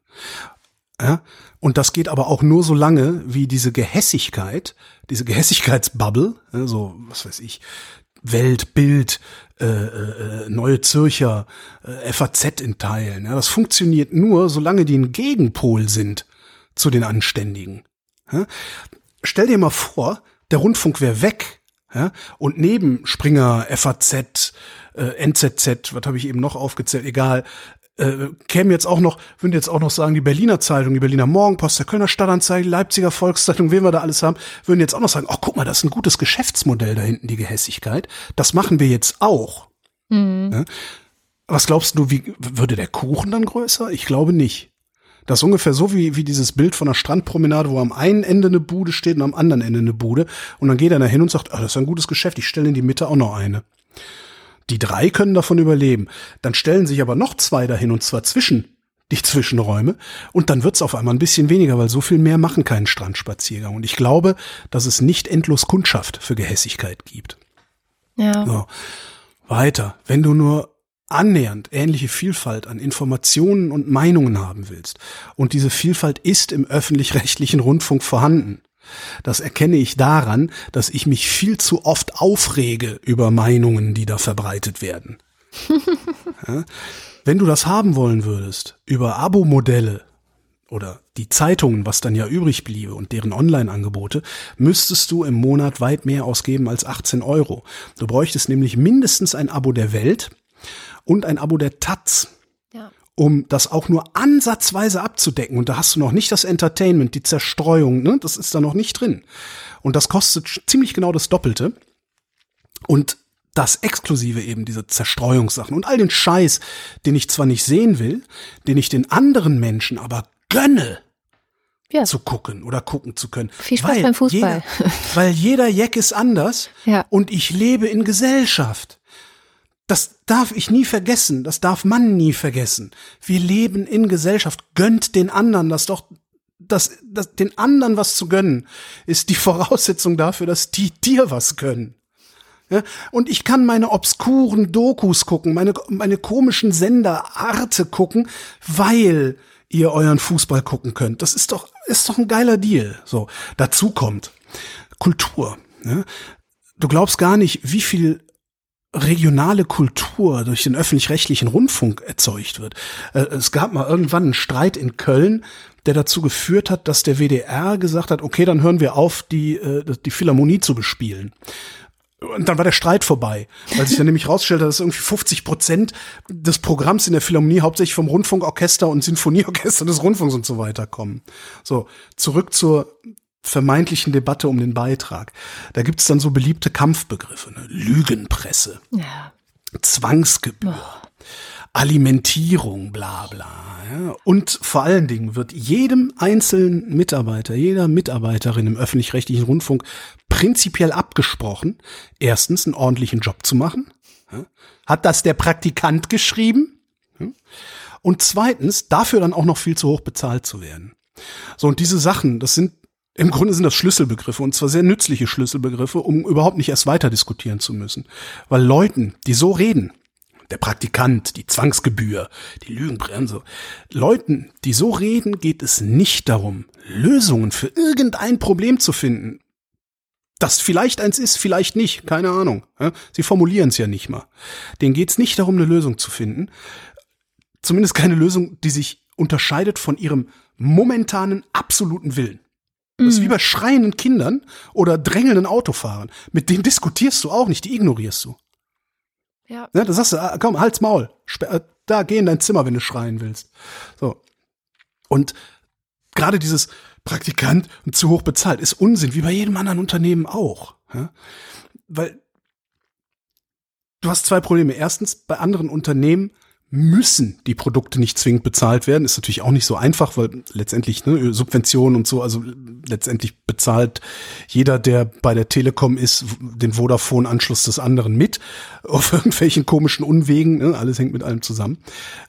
D: Ja? Und das geht aber auch nur so lange, wie diese Gehässigkeit, diese Gehässigkeitsbubble, so, was weiß ich, Welt, Bild, äh, äh, Neue Zürcher, äh, FAZ in Teilen. Ja, das funktioniert nur, solange die ein Gegenpol sind zu den Anständigen. Ja? Stell dir mal vor, der Rundfunk wäre weg. Ja? Und neben Springer, FAZ, äh, NZZ, was habe ich eben noch aufgezählt, egal, äh, kämen jetzt auch noch, würden jetzt auch noch sagen, die Berliner Zeitung, die Berliner Morgenpost, der Kölner Stadtanzeiger, die Leipziger Volkszeitung, wen wir da alles haben, würden jetzt auch noch sagen, ach guck mal, das ist ein gutes Geschäftsmodell da hinten, die Gehässigkeit. Das machen wir jetzt auch. Mhm. Ja? Was glaubst du, wie würde der Kuchen dann größer? Ich glaube nicht. Das ist ungefähr so wie, wie dieses Bild von einer Strandpromenade, wo am einen Ende eine Bude steht und am anderen Ende eine Bude. Und dann geht einer hin und sagt, ah, das ist ein gutes Geschäft, ich stelle in die Mitte auch noch eine. Die drei können davon überleben. Dann stellen sich aber noch zwei dahin und zwar zwischen die Zwischenräume und dann wird's auf einmal ein bisschen weniger, weil so viel mehr machen keinen Strandspaziergang. Und ich glaube, dass es nicht endlos Kundschaft für Gehässigkeit gibt.
C: Ja.
D: So. Weiter. Wenn du nur annähernd ähnliche Vielfalt an Informationen und Meinungen haben willst und diese Vielfalt ist im öffentlich-rechtlichen Rundfunk vorhanden, das erkenne ich daran, dass ich mich viel zu oft aufrege über Meinungen, die da verbreitet werden. ja? Wenn du das haben wollen würdest, über Abo-Modelle oder die Zeitungen, was dann ja übrig bliebe und deren Online-Angebote, müsstest du im Monat weit mehr ausgeben als 18 Euro. Du bräuchtest nämlich mindestens ein Abo der Welt und ein Abo der Taz um das auch nur ansatzweise abzudecken. Und da hast du noch nicht das Entertainment, die Zerstreuung, ne? das ist da noch nicht drin. Und das kostet ziemlich genau das Doppelte. Und das Exklusive eben, diese Zerstreuungssachen und all den Scheiß, den ich zwar nicht sehen will, den ich den anderen Menschen aber gönne, ja. zu gucken oder gucken zu können.
C: Viel Spaß beim Fußball.
D: Jeder, weil jeder Jack ist anders
C: ja.
D: und ich lebe in Gesellschaft. Das darf ich nie vergessen, das darf man nie vergessen. Wir leben in Gesellschaft, gönnt den anderen das doch, das, das, den anderen was zu gönnen, ist die Voraussetzung dafür, dass die dir was gönnen. Ja, und ich kann meine obskuren Dokus gucken, meine, meine komischen Sender Arte gucken, weil ihr euren Fußball gucken könnt. Das ist doch, ist doch ein geiler Deal. So. Dazu kommt Kultur. Ja. Du glaubst gar nicht, wie viel regionale Kultur durch den öffentlich-rechtlichen Rundfunk erzeugt wird. Äh, es gab mal irgendwann einen Streit in Köln, der dazu geführt hat, dass der WDR gesagt hat, okay, dann hören wir auf, die, äh, die Philharmonie zu bespielen. Und dann war der Streit vorbei, weil sich dann nämlich rausstellte, dass irgendwie 50 Prozent des Programms in der Philharmonie hauptsächlich vom Rundfunkorchester und Sinfonieorchester des Rundfunks und so weiter kommen. So, zurück zur vermeintlichen Debatte um den Beitrag. Da gibt's dann so beliebte Kampfbegriffe, ne? Lügenpresse,
C: ja.
D: Zwangsgebühr,
C: oh.
D: Alimentierung, bla bla. Ja. Und vor allen Dingen wird jedem einzelnen Mitarbeiter, jeder Mitarbeiterin im öffentlich-rechtlichen Rundfunk prinzipiell abgesprochen, erstens einen ordentlichen Job zu machen. Ja. Hat das der Praktikant geschrieben? Ja. Und zweitens, dafür dann auch noch viel zu hoch bezahlt zu werden. So, und diese Sachen, das sind im Grunde sind das Schlüsselbegriffe und zwar sehr nützliche Schlüsselbegriffe, um überhaupt nicht erst weiter diskutieren zu müssen. Weil Leuten, die so reden, der Praktikant, die Zwangsgebühr, die Lügenbremse, Leuten, die so reden, geht es nicht darum, Lösungen für irgendein Problem zu finden. Das vielleicht eins ist, vielleicht nicht, keine Ahnung. Sie formulieren es ja nicht mal. Denen geht es nicht darum, eine Lösung zu finden. Zumindest keine Lösung, die sich unterscheidet von ihrem momentanen absoluten Willen. Das ist wie mhm. bei schreienden Kindern oder drängelnden Autofahrern. Mit denen diskutierst du auch nicht, die ignorierst du. Ja. ja da sagst du, ah, komm, halt's Maul. Äh, da, geh in dein Zimmer, wenn du schreien willst. So. Und gerade dieses Praktikant und zu hoch bezahlt ist Unsinn, wie bei jedem anderen Unternehmen auch. Ja? Weil du hast zwei Probleme. Erstens, bei anderen Unternehmen müssen die Produkte nicht zwingend bezahlt werden. Ist natürlich auch nicht so einfach, weil letztendlich ne, Subventionen und so, also letztendlich bezahlt jeder, der bei der Telekom ist, den Vodafone-Anschluss des anderen mit, auf irgendwelchen komischen Unwegen, ne, alles hängt mit allem zusammen.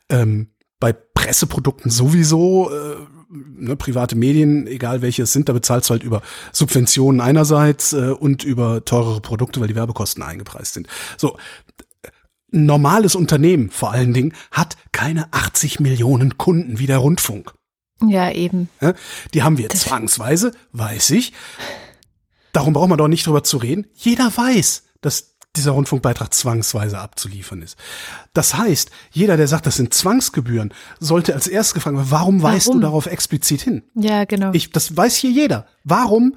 D: Ähm, bei Presseprodukten sowieso, äh, ne, private Medien, egal welche es sind, da bezahlst du halt über Subventionen einerseits äh, und über teurere Produkte, weil die Werbekosten eingepreist sind. So, ein normales Unternehmen vor allen Dingen hat keine 80 Millionen Kunden wie der Rundfunk.
C: Ja, eben.
D: Die haben wir das zwangsweise, weiß ich. Darum braucht man doch nicht drüber zu reden. Jeder weiß, dass dieser Rundfunkbeitrag zwangsweise abzuliefern ist. Das heißt, jeder, der sagt, das sind Zwangsgebühren, sollte als erstes gefragt werden, warum, warum? weist du darauf explizit hin?
C: Ja, genau.
D: Ich, das weiß hier jeder. Warum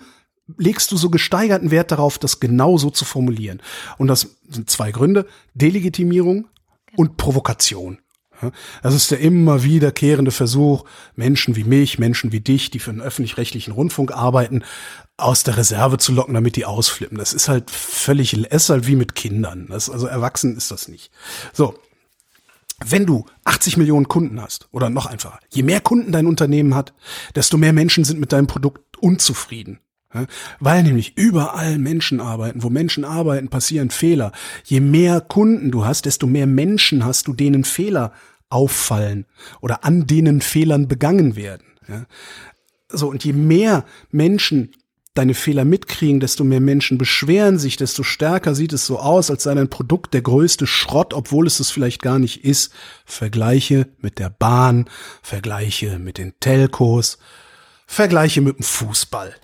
D: legst du so gesteigerten Wert darauf, das genau so zu formulieren. Und das sind zwei Gründe. Delegitimierung und Provokation. Das ist der immer wiederkehrende Versuch, Menschen wie mich, Menschen wie dich, die für den öffentlich-rechtlichen Rundfunk arbeiten, aus der Reserve zu locken, damit die ausflippen. Das ist halt völlig, es ist halt wie mit Kindern. Das, also erwachsen ist das nicht. So. Wenn du 80 Millionen Kunden hast, oder noch einfacher, je mehr Kunden dein Unternehmen hat, desto mehr Menschen sind mit deinem Produkt unzufrieden. Weil nämlich überall Menschen arbeiten. Wo Menschen arbeiten, passieren Fehler. Je mehr Kunden du hast, desto mehr Menschen hast du, denen Fehler auffallen oder an denen Fehlern begangen werden. So, und je mehr Menschen deine Fehler mitkriegen, desto mehr Menschen beschweren sich, desto stärker sieht es so aus, als sei dein Produkt der größte Schrott, obwohl es es vielleicht gar nicht ist. Vergleiche mit der Bahn, Vergleiche mit den Telcos, Vergleiche mit dem Fußball.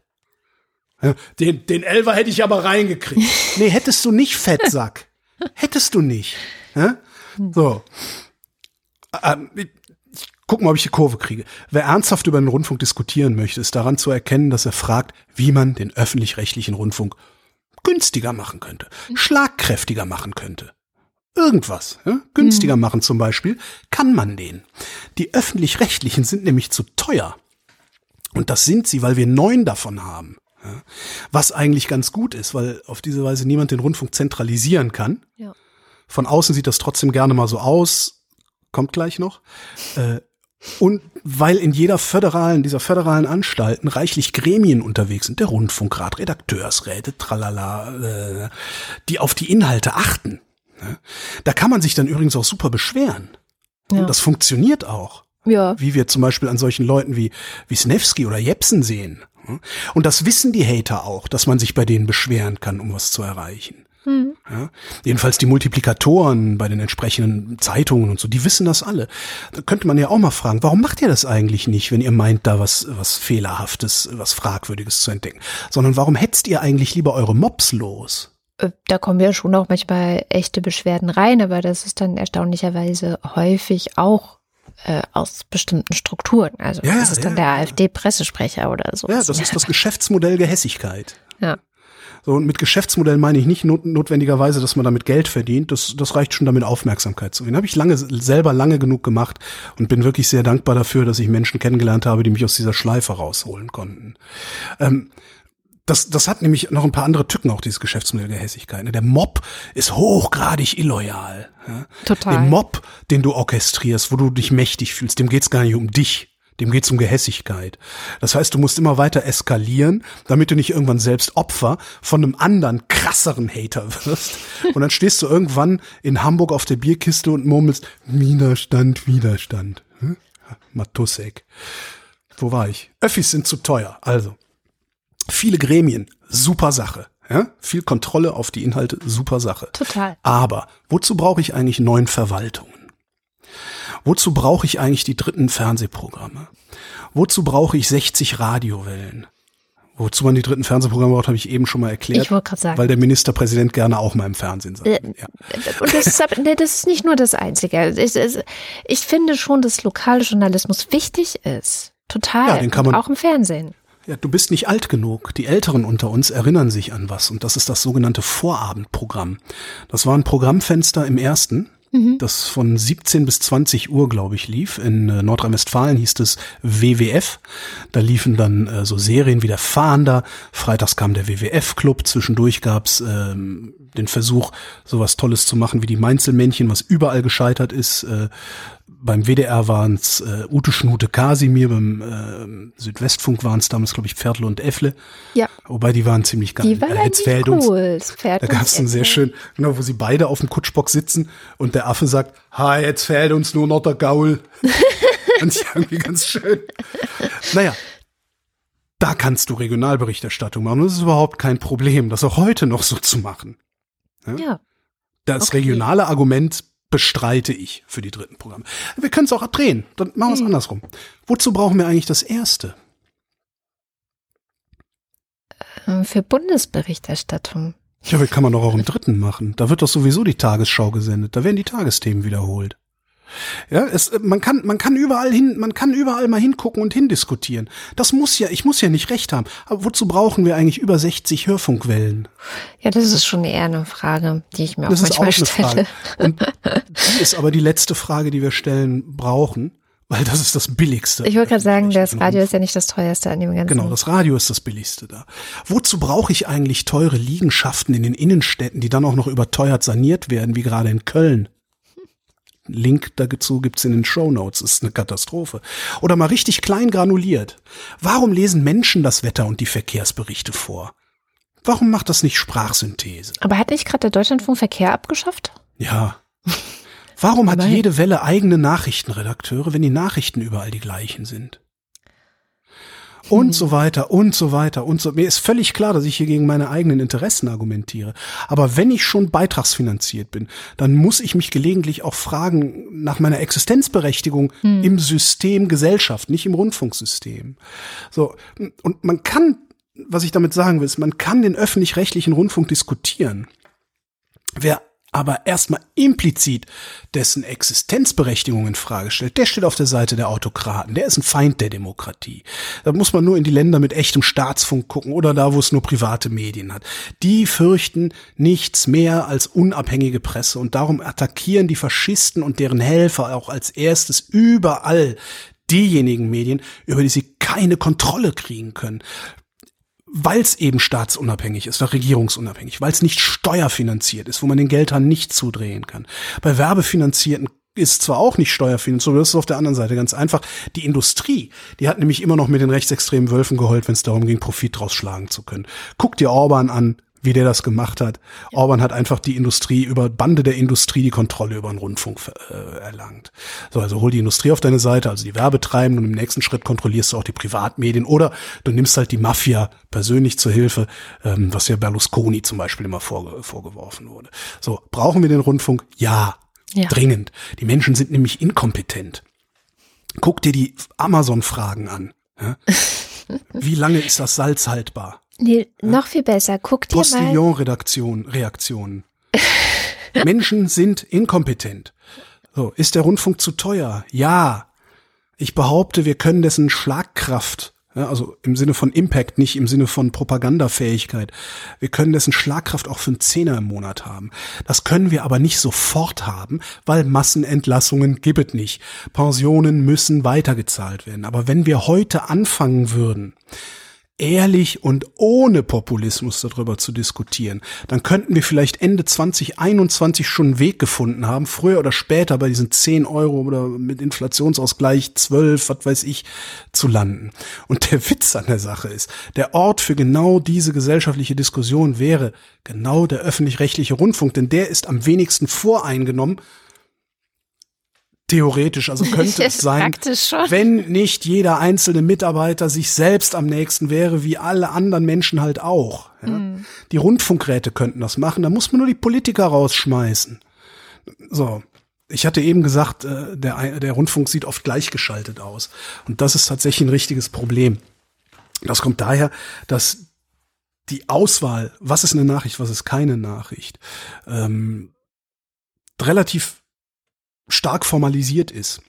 D: Den, den Elver hätte ich aber reingekriegt. Nee, hättest du nicht, Fettsack. hättest du nicht. Ja? So. Ähm, ich guck mal, ob ich die Kurve kriege. Wer ernsthaft über den Rundfunk diskutieren möchte, ist daran zu erkennen, dass er fragt, wie man den öffentlich-rechtlichen Rundfunk günstiger machen könnte, schlagkräftiger machen könnte. Irgendwas, ja? günstiger mhm. machen zum Beispiel, kann man den. Die öffentlich-rechtlichen sind nämlich zu teuer. Und das sind sie, weil wir neun davon haben. Was eigentlich ganz gut ist, weil auf diese Weise niemand den Rundfunk zentralisieren kann. Ja. Von außen sieht das trotzdem gerne mal so aus, kommt gleich noch. Äh, und weil in jeder föderalen, dieser föderalen Anstalten reichlich Gremien unterwegs sind, der Rundfunkrat, Redakteursräte, tralala, äh, die auf die Inhalte achten. Ne? Da kann man sich dann übrigens auch super beschweren. Ja. Und das funktioniert auch. Ja. Wie wir zum Beispiel an solchen Leuten wie, wie Snevsky oder Jepsen sehen. Und das wissen die Hater auch, dass man sich bei denen beschweren kann, um was zu erreichen. Mhm. Ja, jedenfalls die Multiplikatoren bei den entsprechenden Zeitungen und so, die wissen das alle. Da könnte man ja auch mal fragen, warum macht ihr das eigentlich nicht, wenn ihr meint, da was, was Fehlerhaftes, was Fragwürdiges zu entdecken? Sondern warum hetzt ihr eigentlich lieber eure Mobs los?
C: Äh, da kommen ja schon auch manchmal echte Beschwerden rein, aber das ist dann erstaunlicherweise häufig auch äh, aus bestimmten Strukturen. Also ja, das ist dann ja, der AfD-Pressesprecher oder so.
D: Ja, das ist das Geschäftsmodell Gehässigkeit.
C: Ja.
D: So, und mit Geschäftsmodell meine ich nicht not notwendigerweise, dass man damit Geld verdient. Das, das reicht schon damit, Aufmerksamkeit zu gewinnen. Habe ich lange, selber lange genug gemacht und bin wirklich sehr dankbar dafür, dass ich Menschen kennengelernt habe, die mich aus dieser Schleife rausholen konnten. Ähm, das, das hat nämlich noch ein paar andere Tücken, auch dieses Geschäftsmodell Gehässigkeit. Ne? Der Mob ist hochgradig illoyal. Ja?
C: Total.
D: Den Mob, den du orchestrierst, wo du dich mächtig fühlst, dem geht's gar nicht um dich. Dem geht's um Gehässigkeit. Das heißt, du musst immer weiter eskalieren, damit du nicht irgendwann selbst Opfer von einem anderen, krasseren Hater wirst. Und dann stehst du irgendwann in Hamburg auf der Bierkiste und murmelst, Widerstand, Widerstand. Hm? Matusek. Wo war ich? Öffis sind zu teuer. Also, viele Gremien, super Sache. Ja? Viel Kontrolle auf die Inhalte, super Sache.
C: Total.
D: Aber wozu brauche ich eigentlich neun Verwaltungen? Wozu brauche ich eigentlich die dritten Fernsehprogramme? Wozu brauche ich 60 Radiowellen? Wozu man die dritten Fernsehprogramme braucht, habe ich eben schon mal erklärt.
C: Ich wollte gerade sagen.
D: Weil der Ministerpräsident gerne auch mal im Fernsehen sein
C: Äh.
D: Ja.
C: Und das ist, aber- nee, das ist nicht nur das Einzige. Ich, ich, finde schon, dass Lokaljournalismus wichtig ist. Total.
D: Ja, den kann
C: Und
D: man-
C: auch im Fernsehen.
D: Ja, du bist nicht alt genug. Die Älteren unter uns erinnern sich an was. Und das ist das sogenannte Vorabendprogramm. Das war ein Programmfenster im ersten, das von 17 bis 20 Uhr, glaube ich, lief. In äh, Nordrhein-Westfalen hieß es WWF. Da liefen dann äh, so Serien wie der Fahnder. Freitags kam der WWF-Club. Zwischendurch gab's ähm, den Versuch, sowas Tolles zu machen wie die Mainzelmännchen, was überall gescheitert ist. Äh, beim WDR waren es äh, Ute Schnute Kasimir, beim äh, Südwestfunk waren es damals, glaube ich, Pferdle und Äffle.
C: Ja.
D: Wobei die waren ziemlich geil.
C: Die waren
D: Äh,
C: eigentlich
D: uns-
C: cool. Pferd
D: Da gab es einen sehr schön, genau, wo sie beide auf dem Kutschbock sitzen und der Affe sagt, ha, jetzt fehlt uns nur noch der Gaul. Fand ich irgendwie ganz schön. Naja, da kannst du Regionalberichterstattung machen. Das ist überhaupt kein Problem, das auch heute noch so zu machen.
C: Ja.
D: Das
C: Okay.
D: regionale Argument bestreite ich für die dritten Programme. Wir können es auch abdrehen. Dann machen wir es andersrum. Wozu brauchen wir eigentlich das erste?
C: Ähm, Für Bundesberichterstattung.
D: Ja, wie kann man doch auch im dritten machen? Da wird doch sowieso die Tagesschau gesendet. Da werden die Tagesthemen wiederholt. Ja, es, man kann, man kann überall hin, man kann überall mal hingucken und hindiskutieren. Das muss ja, ich muss ja nicht recht haben. Aber wozu brauchen wir eigentlich über 60 Hörfunkwellen?
C: Ja, das ist schon eher eine Frage, die ich mir
D: Das
C: auch
D: ist auch
C: manchmal
D: eine
C: stelle.
D: Frage. Und die ist aber die letzte Frage, die wir stellen brauchen, weil das ist das Billigste.
C: Ich wollte gerade sagen, das Radio ist ja nicht das teuerste an dem ganzen.
D: Genau, das Radio ist das billigste da. Wozu brauche ich eigentlich teure Liegenschaften in den Innenstädten, die dann auch noch überteuert saniert werden, wie gerade in Köln? Link dazu gibt's in den Show Notes. Ist eine Katastrophe. Oder mal richtig klein granuliert. Warum lesen Menschen das Wetter und die Verkehrsberichte vor? Warum macht das nicht Sprachsynthese?
C: Aber hat nicht gerade der Deutschlandfunk Verkehr abgeschafft?
D: Ja. Warum hat jede Welle eigene Nachrichtenredakteure, wenn die Nachrichten überall die gleichen sind? Und so weiter und so weiter und so. Mir ist völlig klar, dass ich hier gegen meine eigenen Interessen argumentiere. Aber wenn ich schon beitragsfinanziert bin, dann muss ich mich gelegentlich auch fragen nach meiner Existenzberechtigung im System Gesellschaft, nicht im Rundfunksystem. So. Und man kann, was ich damit sagen will, ist, man kann den öffentlich-rechtlichen Rundfunk diskutieren. Wer aber erstmal implizit dessen Existenzberechtigung in Frage stellt, der steht auf der Seite der Autokraten. Der ist ein Feind der Demokratie. Da muss man nur in die Länder mit echtem Staatsfunk gucken oder da, wo es nur private Medien hat. Die fürchten nichts mehr als unabhängige Presse und darum attackieren die Faschisten und deren Helfer auch als erstes überall diejenigen Medien, über die sie keine Kontrolle kriegen können weil es eben staatsunabhängig ist oder regierungsunabhängig, weil es nicht steuerfinanziert ist, wo man den Geldhahn nicht zudrehen kann. Bei Werbefinanzierten ist zwar auch nicht steuerfinanziert, aber das ist auf der anderen Seite ganz einfach. Die Industrie, die hat nämlich immer noch mit den rechtsextremen Wölfen geheult, wenn es darum ging, Profit draus schlagen zu können. Guck dir Orban an, wie der das gemacht hat. Orban hat einfach die Industrie über Bande der Industrie die Kontrolle über den Rundfunk äh, erlangt. So, also hol die Industrie auf deine Seite, also die Werbetreibenden und im nächsten Schritt kontrollierst du auch die Privatmedien oder du nimmst halt die Mafia persönlich zur Hilfe, ähm, was ja Berlusconi zum Beispiel immer vorge vorgeworfen wurde. So, brauchen wir den Rundfunk? Ja,
C: Ja.
D: dringend. Die Menschen sind nämlich inkompetent. Guck dir die Amazon-Fragen an. Ja? Wie lange ist das Salz haltbar?
C: Nee, noch viel besser. Guck dir mal.
D: Postillon-Redaktion, Reaktionen. Menschen sind inkompetent. So, ist der Rundfunk zu teuer? Ja. Ich behaupte, wir können dessen Schlagkraft, ja, also im Sinne von Impact, nicht im Sinne von Propagandafähigkeit, wir können dessen Schlagkraft auch für einen Zehner im Monat haben. Das können wir aber nicht sofort haben, weil Massenentlassungen gibt es nicht. Pensionen müssen weitergezahlt werden. Aber wenn wir heute anfangen würden, ehrlich und ohne Populismus darüber zu diskutieren, dann könnten wir vielleicht Ende 2021 schon einen Weg gefunden haben, früher oder später bei diesen 10 Euro oder mit Inflationsausgleich 12, was weiß ich, zu landen. Und der Witz an der Sache ist, der Ort für genau diese gesellschaftliche Diskussion wäre genau der öffentlich-rechtliche Rundfunk, denn der ist am wenigsten voreingenommen Theoretisch, also könnte es sein, wenn nicht jeder einzelne Mitarbeiter sich selbst am nächsten wäre, wie alle anderen Menschen halt auch. Ja? Mm. Die Rundfunkräte könnten das machen, da muss man nur die Politiker rausschmeißen. So, ich hatte eben gesagt, äh, der, der Rundfunk sieht oft gleichgeschaltet aus. Und das ist tatsächlich ein richtiges Problem. Das kommt daher, dass die Auswahl, was ist eine Nachricht, was ist keine Nachricht, ähm, relativ stark formalisiert ist.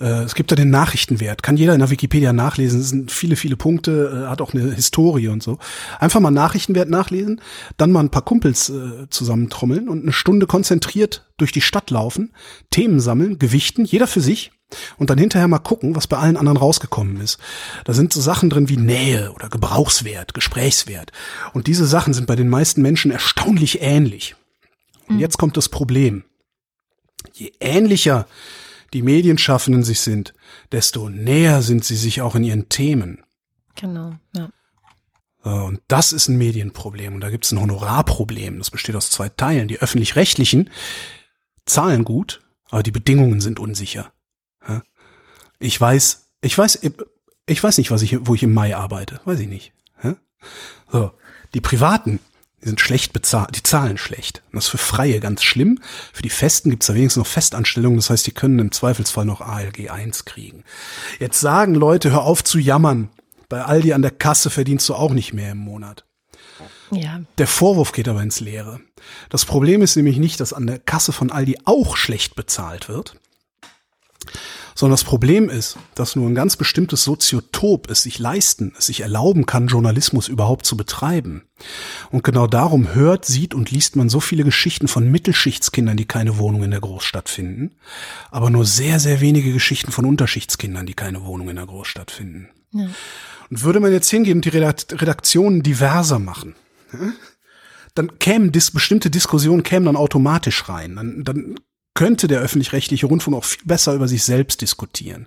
D: Äh, es gibt da den Nachrichtenwert, kann jeder in der Wikipedia nachlesen. Es sind viele, viele Punkte, äh, hat auch eine Historie und so. Einfach mal Nachrichtenwert nachlesen, dann mal ein paar Kumpels äh, zusammentrommeln und eine Stunde konzentriert durch die Stadt laufen, Themen sammeln, gewichten, jeder für sich und dann hinterher mal gucken, was bei allen anderen rausgekommen ist. Da sind so Sachen drin wie Nähe oder Gebrauchswert, Gesprächswert. Und diese Sachen sind bei den meisten Menschen erstaunlich ähnlich. Und mhm. jetzt kommt das Problem je ähnlicher die Medienschaffenden sich sind, desto näher sind sie sich auch in ihren Themen.
C: Genau, ja.
D: Und das ist ein Medienproblem. Und da gibt es ein Honorarproblem. Das besteht aus zwei Teilen. Die öffentlich-rechtlichen zahlen gut, aber die Bedingungen sind unsicher. Ich weiß, ich weiß, ich weiß nicht, was ich, wo ich im Mai arbeite. Weiß ich nicht. So. Die Privaten, die sind schlecht bezahlt, die zahlen schlecht. Und das ist für Freie ganz schlimm. Für die Festen gibt es da wenigstens noch Festanstellungen, das heißt, die können im Zweifelsfall noch ALG 1 kriegen. Jetzt sagen Leute, hör auf zu jammern. Bei Aldi an der Kasse verdienst du auch nicht mehr im Monat.
C: Ja.
D: Der Vorwurf geht aber ins Leere. Das Problem ist nämlich nicht, dass an der Kasse von Aldi auch schlecht bezahlt wird, sondern das Problem ist, dass nur ein ganz bestimmtes Soziotop es sich leisten, es sich erlauben kann, Journalismus überhaupt zu betreiben. Und genau darum hört, sieht und liest man so viele Geschichten von Mittelschichtskindern, die keine Wohnung in der Großstadt finden, aber nur sehr, sehr wenige Geschichten von Unterschichtskindern, die keine Wohnung in der Großstadt finden. Ja. Und würde man jetzt hingehen und die Redaktionen diverser machen, dann kämen dis bestimmte Diskussionen kämen dann automatisch rein. Dann, dann könnte der öffentlich-rechtliche Rundfunk auch viel besser über sich selbst diskutieren.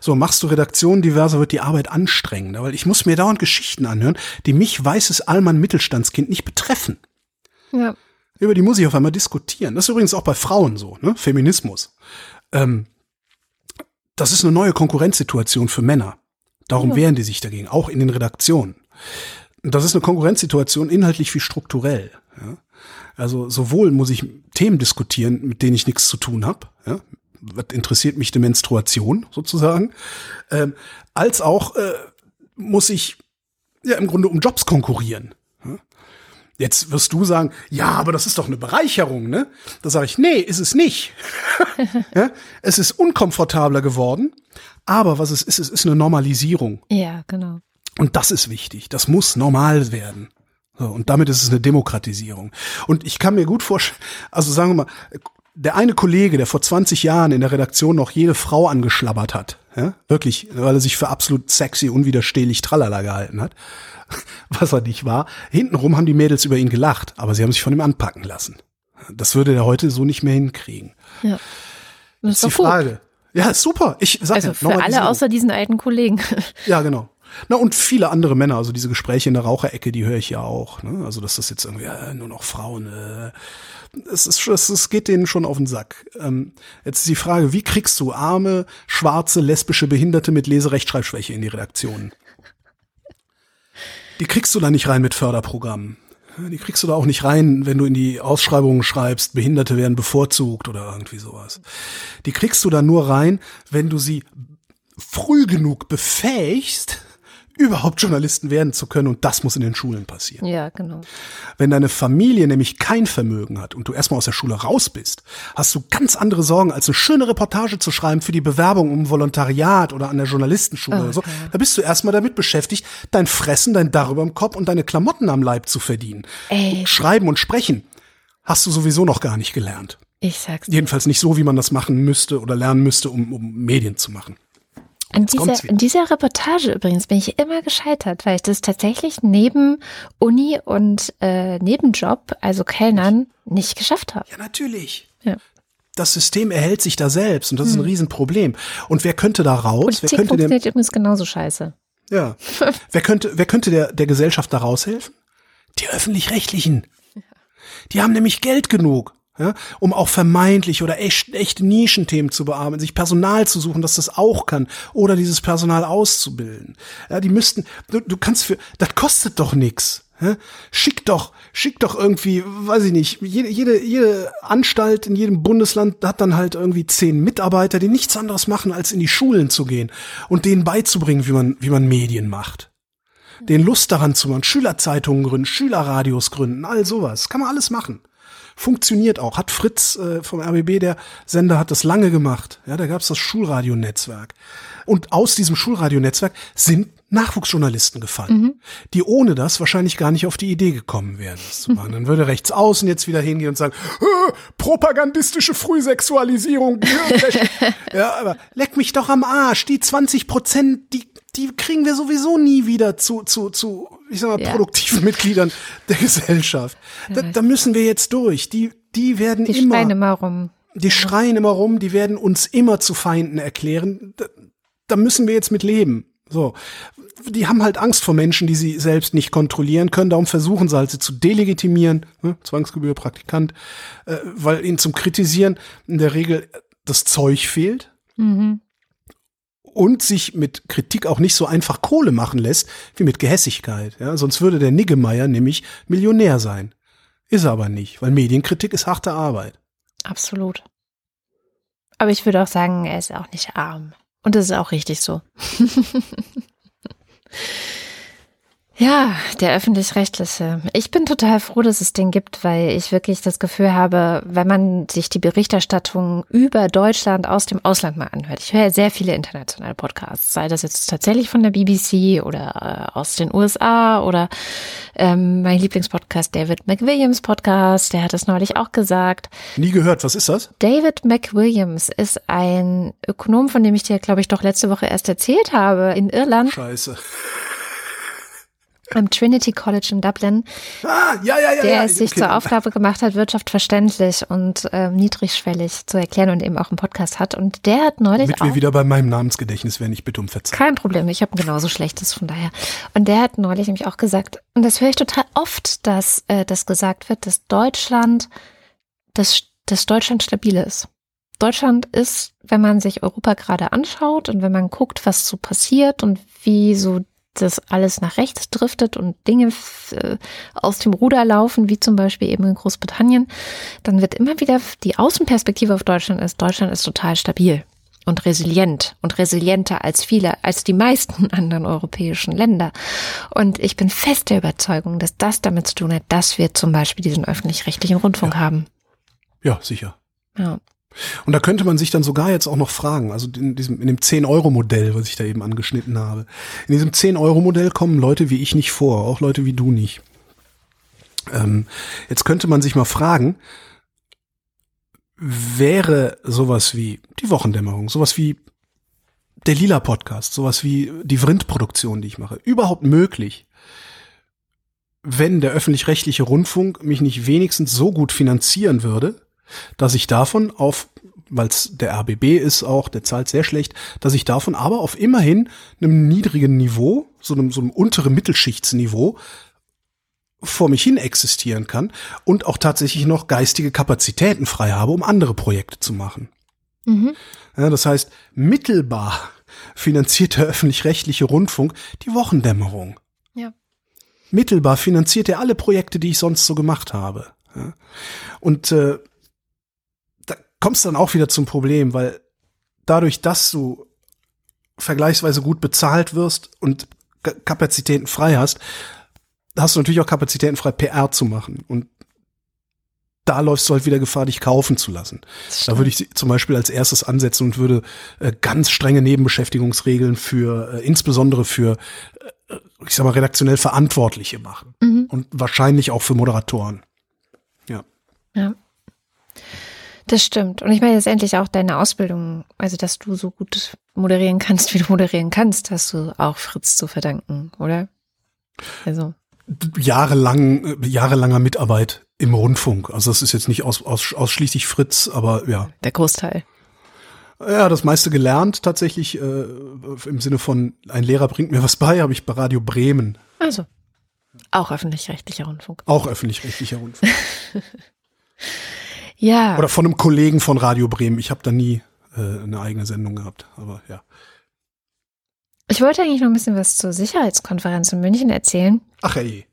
D: So, machst du Redaktionen diverser, wird die Arbeit anstrengender, weil ich muss mir dauernd Geschichten anhören, die mich, weißes Allmann Mittelstandskind, nicht betreffen.
C: Ja.
D: Über die muss ich auf einmal diskutieren. Das ist übrigens auch bei Frauen so, ne? Feminismus. Ähm, das ist eine neue Konkurrenzsituation für Männer. Darum ja. wehren die sich dagegen, auch in den Redaktionen. Das ist eine Konkurrenzsituation inhaltlich wie strukturell. Ja? Also sowohl muss ich Themen diskutieren, mit denen ich nichts zu tun habe. Ja? Was interessiert mich die Menstruation sozusagen? Ähm, als auch äh, muss ich ja im Grunde um Jobs konkurrieren. Ja? Jetzt wirst du sagen, ja, aber das ist doch eine Bereicherung, ne? Da sage ich, nee, ist es nicht. ja? Es ist unkomfortabler geworden, aber was es ist, es ist eine Normalisierung.
C: Ja, genau.
D: Und das ist wichtig. Das muss normal werden. So, und damit ist es eine Demokratisierung. Und ich kann mir gut vorstellen, also sagen wir mal, der eine Kollege, der vor 20 Jahren in der Redaktion noch jede Frau angeschlabbert hat, ja, wirklich, weil er sich für absolut sexy, unwiderstehlich tralala gehalten hat, was er nicht war. Hintenrum haben die Mädels über ihn gelacht, aber sie haben sich von ihm anpacken lassen. Das würde er heute so nicht mehr hinkriegen.
C: Ja.
D: Das ist die Frage. Gut. Ja, super. Ich sag
C: also für alle außer diesen alten Kollegen.
D: Ja, genau. Na und viele andere Männer, also diese Gespräche in der Raucherecke, die höre ich ja auch. Ne? Also dass das jetzt irgendwie äh, nur noch Frauen. Äh, es, ist, es, es geht denen schon auf den Sack. Ähm, jetzt ist die Frage, wie kriegst du arme, schwarze, lesbische Behinderte mit Leserechtschreibschwäche in die Redaktion? Die kriegst du da nicht rein mit Förderprogrammen. Die kriegst du da auch nicht rein, wenn du in die Ausschreibungen schreibst, Behinderte werden bevorzugt oder irgendwie sowas. Die kriegst du da nur rein, wenn du sie früh genug befähigst, überhaupt Journalisten werden zu können und das muss in den Schulen passieren.
C: Ja, genau.
D: Wenn deine Familie nämlich kein Vermögen hat und du erstmal aus der Schule raus bist, hast du ganz andere Sorgen, als eine schöne Reportage zu schreiben für die Bewerbung um Volontariat oder an der Journalistenschule oh, oder so. Okay. Da bist du erstmal damit beschäftigt, dein Fressen, dein Dach über dem Kopf und deine Klamotten am Leib zu verdienen.
C: Ey.
D: Schreiben und sprechen hast du sowieso noch gar nicht gelernt.
C: Ich sag's.
D: Jedenfalls nicht so, wie man das machen müsste oder lernen müsste, um, um Medien zu machen.
C: An dieser, in dieser Reportage übrigens bin ich immer gescheitert, weil ich das tatsächlich neben Uni und äh, Nebenjob, also Kellnern, nicht geschafft habe.
D: Ja, natürlich.
C: Ja.
D: Das System erhält sich da selbst und das ist ein Riesenproblem. Und wer könnte da raus? Wer
C: Politik
D: könnte dem,
C: funktioniert übrigens genauso scheiße.
D: ja. wer könnte, wer könnte der, der Gesellschaft da raushelfen? Die Öffentlich-Rechtlichen. Die haben nämlich Geld genug. Ja, um auch vermeintlich oder echt, echte Nischenthemen zu bearbeiten, sich Personal zu suchen, das das auch kann, oder dieses Personal auszubilden. Ja, die müssten, du, du kannst für, das kostet doch nix. Ja? Schick doch, schick doch irgendwie, weiß ich nicht, jede, jede, jede Anstalt in jedem Bundesland hat dann halt irgendwie zehn Mitarbeiter, die nichts anderes machen, als in die Schulen zu gehen und denen beizubringen, wie man, wie man Medien macht. Den Lust daran zu machen, Schülerzeitungen gründen, Schülerradios gründen, all sowas. Kann man alles machen. Funktioniert auch. Hat Fritz äh, vom RBB, der Sender, hat das lange gemacht. Ja, da gab es das Schulradionetzwerk. Und aus diesem Schulradionetzwerk sind Nachwuchsjournalisten gefallen, die ohne das wahrscheinlich gar nicht auf die Idee gekommen wären, das zu machen. Dann würde rechts außen jetzt wieder hingehen und sagen, "Äh, propagandistische Frühsexualisierung. Gehirnwäsche." ja, aber leck mich doch am Arsch. Die 20 Prozent, die, die kriegen wir sowieso nie wieder zu, zu, zu, ich sag mal,
C: Ja.
D: produktiven Mitgliedern der Gesellschaft. Da, da müssen wir jetzt durch. Die, die werden
C: Die
D: immer.
C: schreien immer rum.
D: Die schreien immer rum, die werden uns immer zu Feinden erklären. Da, müssen wir jetzt mit leben. So. Die haben halt Angst vor Menschen, die sie selbst nicht kontrollieren können. Darum versuchen sie halt, sie zu delegitimieren. Ne? Zwangsgebühr, Praktikant. Äh, weil ihnen zum Kritisieren in der Regel das Zeug fehlt. Und sich mit Kritik auch nicht so einfach Kohle machen lässt, wie mit Gehässigkeit. Ja? Sonst würde der Niggemeier nämlich Millionär sein. Ist er aber nicht, weil Medienkritik ist harte Arbeit.
C: Absolut. Aber ich würde auch sagen, er ist auch nicht arm. Und das ist auch richtig so. Ja, der öffentlich-rechtliche. Ich bin total froh, dass es den gibt, weil ich wirklich das Gefühl habe, wenn man sich die Berichterstattung über Deutschland aus dem Ausland mal anhört. Ich höre ja sehr viele internationale Podcasts, sei das jetzt tatsächlich von der BBC oder äh, aus den USA oder ähm, mein Lieblingspodcast David McWilliams Podcast, der hat es neulich auch gesagt.
D: Nie gehört, was ist das?
C: David McWilliams ist ein Ökonom, von dem ich dir, glaube ich, doch letzte Woche erst erzählt habe, in Irland
D: Scheiße.
C: Am Trinity College in Dublin,
D: Ah, ja, ja, ja.
C: der es sich
D: okay.
C: zur Aufgabe gemacht hat, Wirtschaft verständlich und ähm, niedrigschwellig zu erklären und eben auch einen Podcast hat. Und der hat neulich
D: Damit
C: auch
D: wir wieder bei meinem Namensgedächtnis wären, ich bitte um Verzeihung.
C: kein Problem, ich habe ein genauso schlechtes von daher. Und der hat neulich nämlich auch gesagt, und das höre ich total oft, dass äh, das gesagt wird, dass Deutschland, dass, dass Deutschland stabil ist. Deutschland ist, wenn man sich Europa gerade anschaut und wenn man guckt, was so passiert und wie so das alles nach rechts driftet und Dinge äh, aus dem Ruder laufen, wie zum Beispiel eben in Großbritannien, dann wird immer wieder die Außenperspektive auf Deutschland ist, Deutschland ist total stabil und resilient und resilienter als viele, als die meisten anderen europäischen Länder. Und ich bin fest der Überzeugung, dass das damit zu tun hat, dass wir zum Beispiel diesen öffentlich-rechtlichen Rundfunk haben.
D: Ja, sicher.
C: Ja.
D: Und da könnte man sich dann sogar jetzt auch noch fragen, also in diesem, in dem 10-Euro-Modell, was ich da eben angeschnitten habe. In diesem 10-Euro-Modell kommen Leute wie ich nicht vor, auch Leute wie du nicht. Ähm, jetzt könnte man sich mal fragen, wäre sowas wie die Wochendämmerung, sowas wie der Lila Podcast, sowas wie die Vrind-Produktion, die ich mache, überhaupt möglich, wenn der öffentlich-rechtliche Rundfunk mich nicht wenigstens so gut finanzieren würde, dass ich davon auf, weil es der RBB ist auch, der zahlt sehr schlecht, dass ich davon aber auf immerhin einem niedrigen Niveau, so einem, so einem unteren Mittelschichtsniveau, vor mich hin existieren kann und auch tatsächlich noch geistige Kapazitäten frei habe, um andere Projekte zu machen.
C: Mhm.
D: Ja, das heißt, mittelbar finanziert der öffentlich-rechtliche Rundfunk die Wochendämmerung.
C: Ja.
D: Mittelbar finanziert er alle Projekte, die ich sonst so gemacht habe. Und äh, kommst dann auch wieder zum Problem, weil dadurch, dass du vergleichsweise gut bezahlt wirst und Kapazitäten frei hast, hast du natürlich auch Kapazitäten frei, PR zu machen. Und da läufst du halt wieder Gefahr, dich kaufen zu lassen. Da würde ich zum Beispiel als erstes ansetzen und würde äh, ganz strenge Nebenbeschäftigungsregeln für, äh, insbesondere für, äh, ich sag mal, redaktionell Verantwortliche machen.
C: Mhm.
D: Und wahrscheinlich auch für Moderatoren. Ja.
C: Ja. Das stimmt. Und ich meine letztendlich auch deine Ausbildung, also dass du so gut moderieren kannst, wie du moderieren kannst, hast du auch Fritz zu verdanken, oder? Also.
D: Jahrelang, äh, jahrelanger Mitarbeit im Rundfunk. Also das ist jetzt nicht aus, aus, ausschließlich Fritz, aber ja.
C: Der Großteil.
D: Ja, das meiste gelernt tatsächlich äh, im Sinne von ein Lehrer bringt mir was bei, habe ich bei Radio Bremen.
C: Also auch öffentlich-rechtlicher Rundfunk.
D: Auch öffentlich-rechtlicher Rundfunk.
C: ja.
D: Oder von einem Kollegen von Radio Bremen. Ich habe da nie äh, eine eigene Sendung gehabt, aber ja.
C: Ich wollte eigentlich noch ein bisschen was zur Sicherheitskonferenz in München erzählen.
D: Ach ey.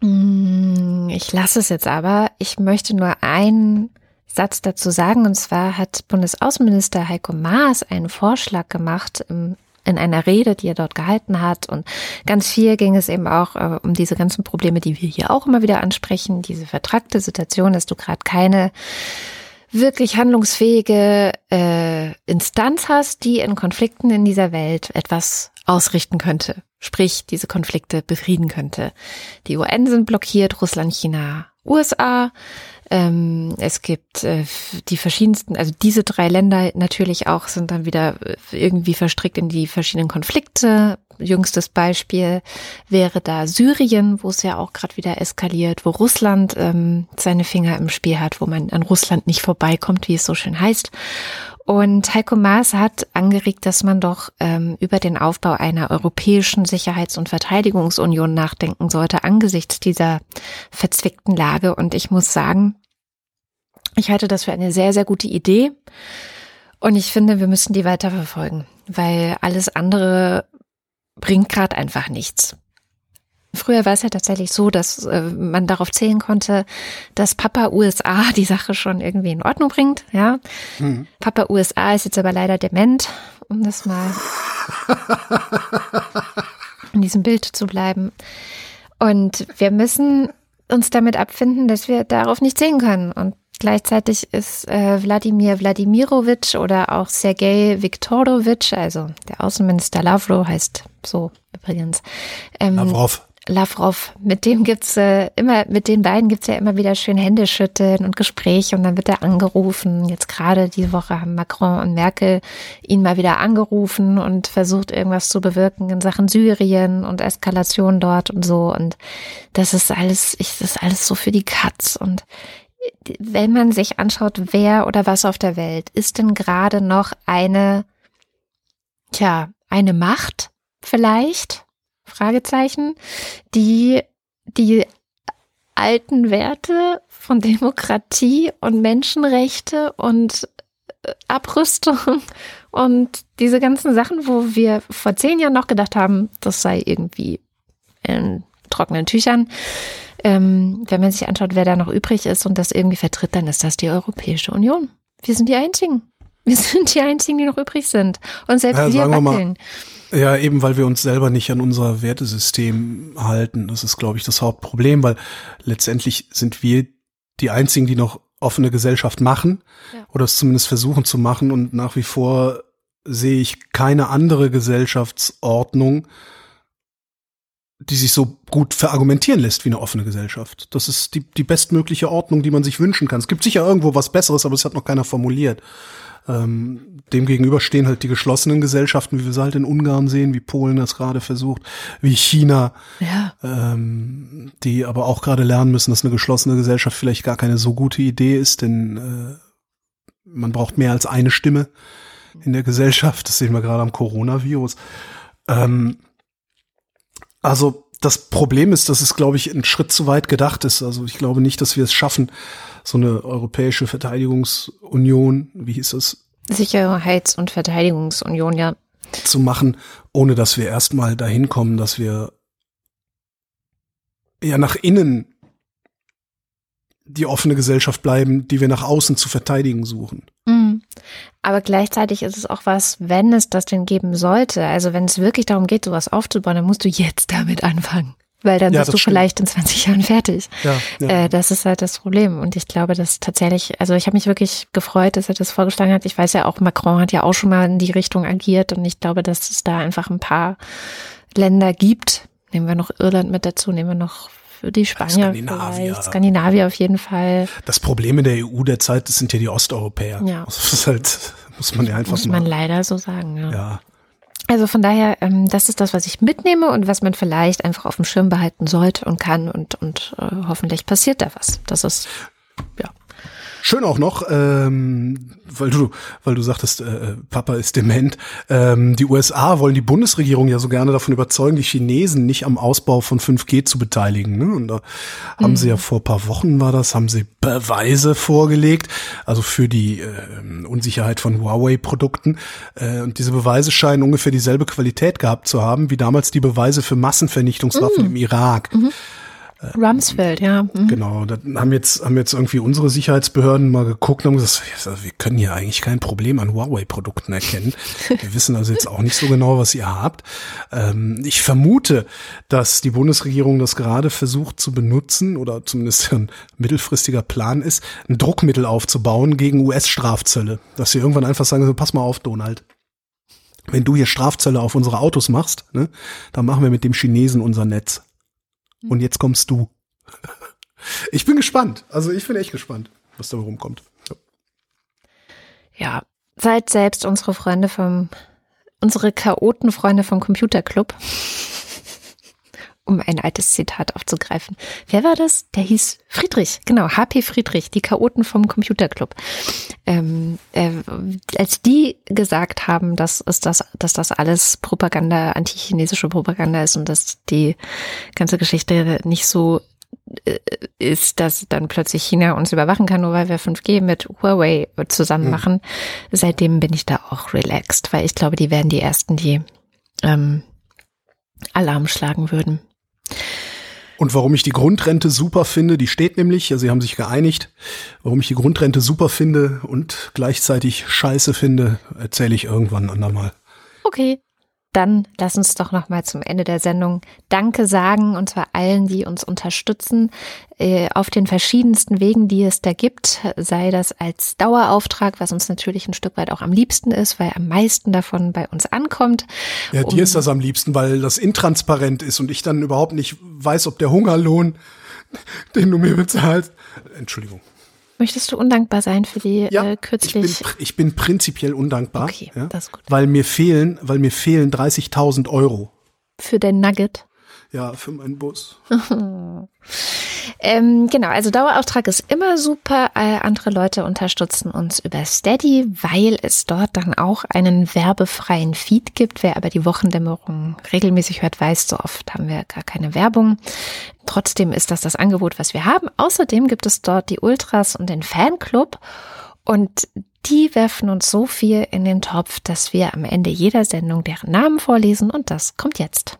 C: Mm, Ich lasse es jetzt aber. Ich möchte nur einen Satz dazu sagen. Und zwar hat Bundesaußenminister Heiko Maas einen Vorschlag gemacht im, in einer Rede, die er dort gehalten hat. Und ganz viel ging es eben auch äh, um diese ganzen Probleme, die wir hier auch immer wieder ansprechen. Diese vertrackte Situation, dass du gerade keine wirklich handlungsfähige äh, Instanz hast, die in Konflikten in dieser Welt etwas ausrichten könnte. Sprich, diese Konflikte befrieden könnte. Die UN sind blockiert, Russland, China, USA. Ähm, es gibt äh, die verschiedensten, also diese drei Länder natürlich auch sind dann wieder äh, irgendwie verstrickt in die verschiedenen Konflikte. Jüngstes Beispiel wäre da Syrien, wo es ja auch gerade wieder eskaliert, wo Russland ähm, seine Finger im Spiel hat, wo man an Russland nicht vorbeikommt, wie es so schön heißt. Und Heiko Maas hat angeregt, dass man doch ähm, über den Aufbau einer europäischen Sicherheits- und Verteidigungsunion nachdenken sollte angesichts dieser verzwickten Lage. Und ich muss sagen, ich halte das für eine sehr, sehr gute Idee. Und ich finde, wir müssen die weiterverfolgen, weil alles andere bringt gerade einfach nichts. Früher war es ja tatsächlich so, dass äh, man darauf zählen konnte, dass Papa USA die Sache schon irgendwie in Ordnung bringt. Ja,
D: Mhm.
C: Papa USA ist jetzt aber leider dement, um das mal in diesem Bild zu bleiben. Und wir müssen uns damit abfinden, dass wir darauf nicht zählen können. Und gleichzeitig ist äh, Wladimir Wladimirovich oder auch Sergei Viktorovich, also der Außenminister Lavrov heißt so übrigens. Ähm,
D: Lavrov.
C: Lavrov, mit dem gibt's äh, immer, mit den beiden gibt's ja immer wieder schön Händeschütteln und Gespräche und dann wird er angerufen. Jetzt gerade diese Woche haben Macron und Merkel ihn mal wieder angerufen und versucht irgendwas zu bewirken in Sachen Syrien und Eskalation dort und so. Und das ist alles, ich, das ist alles so für die Katz. Und wenn man sich anschaut, wer oder was auf der Welt ist denn gerade noch eine, tja, eine Macht vielleicht? Fragezeichen, die die alten Werte von Demokratie und Menschenrechte und äh, Abrüstung und diese ganzen Sachen, wo wir vor zehn Jahren noch gedacht haben, das sei irgendwie in trockenen Tüchern. Ähm, wenn man sich anschaut, wer da noch übrig ist und das irgendwie vertritt, dann ist das die Europäische Union. Wir sind die Einzigen. Wir sind die Einzigen, die noch übrig sind. Und selbst
D: Ja,
C: wir
D: sagen wir mal,
C: wackeln.
D: Ja, eben weil wir uns selber nicht an unser Wertesystem halten. Das ist, glaube ich, das Hauptproblem, weil letztendlich sind wir die einzigen, die noch offene Gesellschaft machen
C: Ja.
D: oder es zumindest versuchen zu machen. Und nach wie vor sehe ich keine andere Gesellschaftsordnung, die sich so gut verargumentieren lässt wie eine offene Gesellschaft. Das ist die, die bestmögliche Ordnung, die man sich wünschen kann. Es gibt sicher irgendwo was Besseres, aber es hat noch keiner formuliert. Ähm, Demgegenüber stehen halt die geschlossenen Gesellschaften, wie wir sie halt in Ungarn sehen, wie Polen das gerade versucht, wie China,
C: Ja.
D: ähm, die aber auch gerade lernen müssen, dass eine geschlossene Gesellschaft vielleicht gar keine so gute Idee ist, denn äh, man braucht mehr als eine Stimme in der Gesellschaft. Das sehen wir gerade am Coronavirus. Ähm, also das Problem ist, dass es, glaube ich, ein Schritt zu weit gedacht ist. Also ich glaube nicht, dass wir es schaffen, so eine europäische Verteidigungsunion, wie hieß es,
C: Sicherheits- und Verteidigungsunion, ja.
D: zu machen, ohne dass wir erstmal dahin kommen, dass wir ja nach innen die offene Gesellschaft bleiben, die wir nach außen zu verteidigen suchen.
C: Mhm. Aber gleichzeitig ist es auch was, wenn es das denn geben sollte. Also wenn es wirklich darum geht, sowas aufzubauen, dann musst du jetzt damit anfangen. Weil dann
D: Ja,
C: bist du
D: stimmt.
C: vielleicht in 20 Jahren fertig.
D: Ja, ja.
C: Äh, das ist halt das Problem. Und ich glaube, dass tatsächlich, also ich habe mich wirklich gefreut, dass er das vorgeschlagen hat. Ich weiß ja auch, Macron hat ja auch schon mal in die Richtung agiert und ich glaube, dass es da einfach ein paar Länder gibt. Nehmen wir noch Irland mit dazu, nehmen wir noch die Spanier
D: Skandinavier.
C: vielleicht, Skandinavier auf jeden Fall.
D: Das Problem in der EU derzeit das sind ja die Osteuropäer.
C: Ja.
D: Das ist halt, muss man ja einfach
C: Muss
D: mal.
C: man leider so sagen, ja.
D: ja.
C: Also von daher, ähm, das ist das, was ich mitnehme und was man vielleicht einfach auf dem Schirm behalten sollte und kann und, und äh, hoffentlich passiert da was. Das ist, ja.
D: Schön auch noch, ähm, weil du, weil du sagtest, äh, Papa ist dement. Ähm, die USA wollen die Bundesregierung ja so gerne davon überzeugen, die Chinesen nicht am Ausbau von 5G zu beteiligen. Ne? Und da haben sie ja vor ein paar Wochen war das, haben sie Beweise vorgelegt, also für die äh, Unsicherheit von Huawei-Produkten. Äh, und diese Beweise scheinen ungefähr dieselbe Qualität gehabt zu haben, wie damals die Beweise für Massenvernichtungswaffen im Irak.
C: Rumsfeld, ja. Mhm.
D: Genau, da haben jetzt, haben jetzt irgendwie unsere Sicherheitsbehörden mal geguckt und haben gesagt, wir können hier eigentlich kein Problem an Huawei-Produkten erkennen. Wir wissen also jetzt auch nicht so genau, was ihr habt. Ähm, ich vermute, dass die Bundesregierung das gerade versucht zu benutzen oder zumindest ein mittelfristiger Plan ist, ein Druckmittel aufzubauen gegen US-Strafzölle. Dass sie irgendwann einfach sagen, so, pass mal auf, Donald. Wenn du hier Strafzölle auf unsere Autos machst, ne, dann machen wir mit dem Chinesen unser Netz. Und jetzt kommst du. Ich bin gespannt. Also ich bin echt gespannt, was da rumkommt. Ja.
C: Ja, seid selbst unsere Freunde vom, unsere Chaotenfreunde vom Computerclub. Um ein altes Zitat aufzugreifen. Wer war das? Der hieß Friedrich, genau, HP Friedrich, die Chaoten vom Computerclub. Ähm, äh, als die gesagt haben, dass, ist das, dass das alles Propaganda, antichinesische Propaganda ist und dass die ganze Geschichte nicht so äh, ist, dass dann plötzlich China uns überwachen kann, nur weil wir 5G mit Huawei zusammen machen. Seitdem bin ich da auch relaxed, weil ich glaube, die wären die Ersten, die ähm, Alarm schlagen würden.
D: Und warum ich die Grundrente super finde, die steht nämlich, also sie haben sich geeinigt, warum ich die Grundrente super finde und gleichzeitig scheiße finde, erzähle ich irgendwann andermal.
C: Okay. Dann lass uns doch noch mal zum Ende der Sendung Danke sagen und zwar allen, die uns unterstützen äh, auf den verschiedensten Wegen, die es da gibt. Sei das als Dauerauftrag, was uns natürlich ein Stück weit auch am liebsten ist, weil am meisten davon bei uns ankommt.
D: Ja,
C: Um-
D: dir ist das am liebsten, weil das intransparent ist und ich dann überhaupt nicht weiß, ob der Hungerlohn, den du mir bezahlst. Entschuldigung.
C: Möchtest du undankbar sein für die
D: Ja,
C: äh,
D: ich, bin,
C: kürzlich?
D: ich bin prinzipiell undankbar.
C: Okay,
D: ja,
C: das ist gut.
D: Weil mir fehlen, weil mir fehlen 30.000 Euro.
C: für den Nugget.
D: Ja, für meinen Bus.
C: Ähm, genau, also Dauerauftrag ist immer super. Äh, andere Leute unterstützen uns über Steady, weil es dort dann auch einen werbefreien Feed gibt. Wer aber die Wochendämmerung regelmäßig hört, weiß, so oft haben wir gar keine Werbung. Trotzdem ist das das Angebot, was wir haben. Außerdem gibt es dort die Ultras und den Fanclub. Und die werfen uns so viel in den Topf, dass wir am Ende jeder Sendung deren Namen vorlesen. Und das kommt jetzt.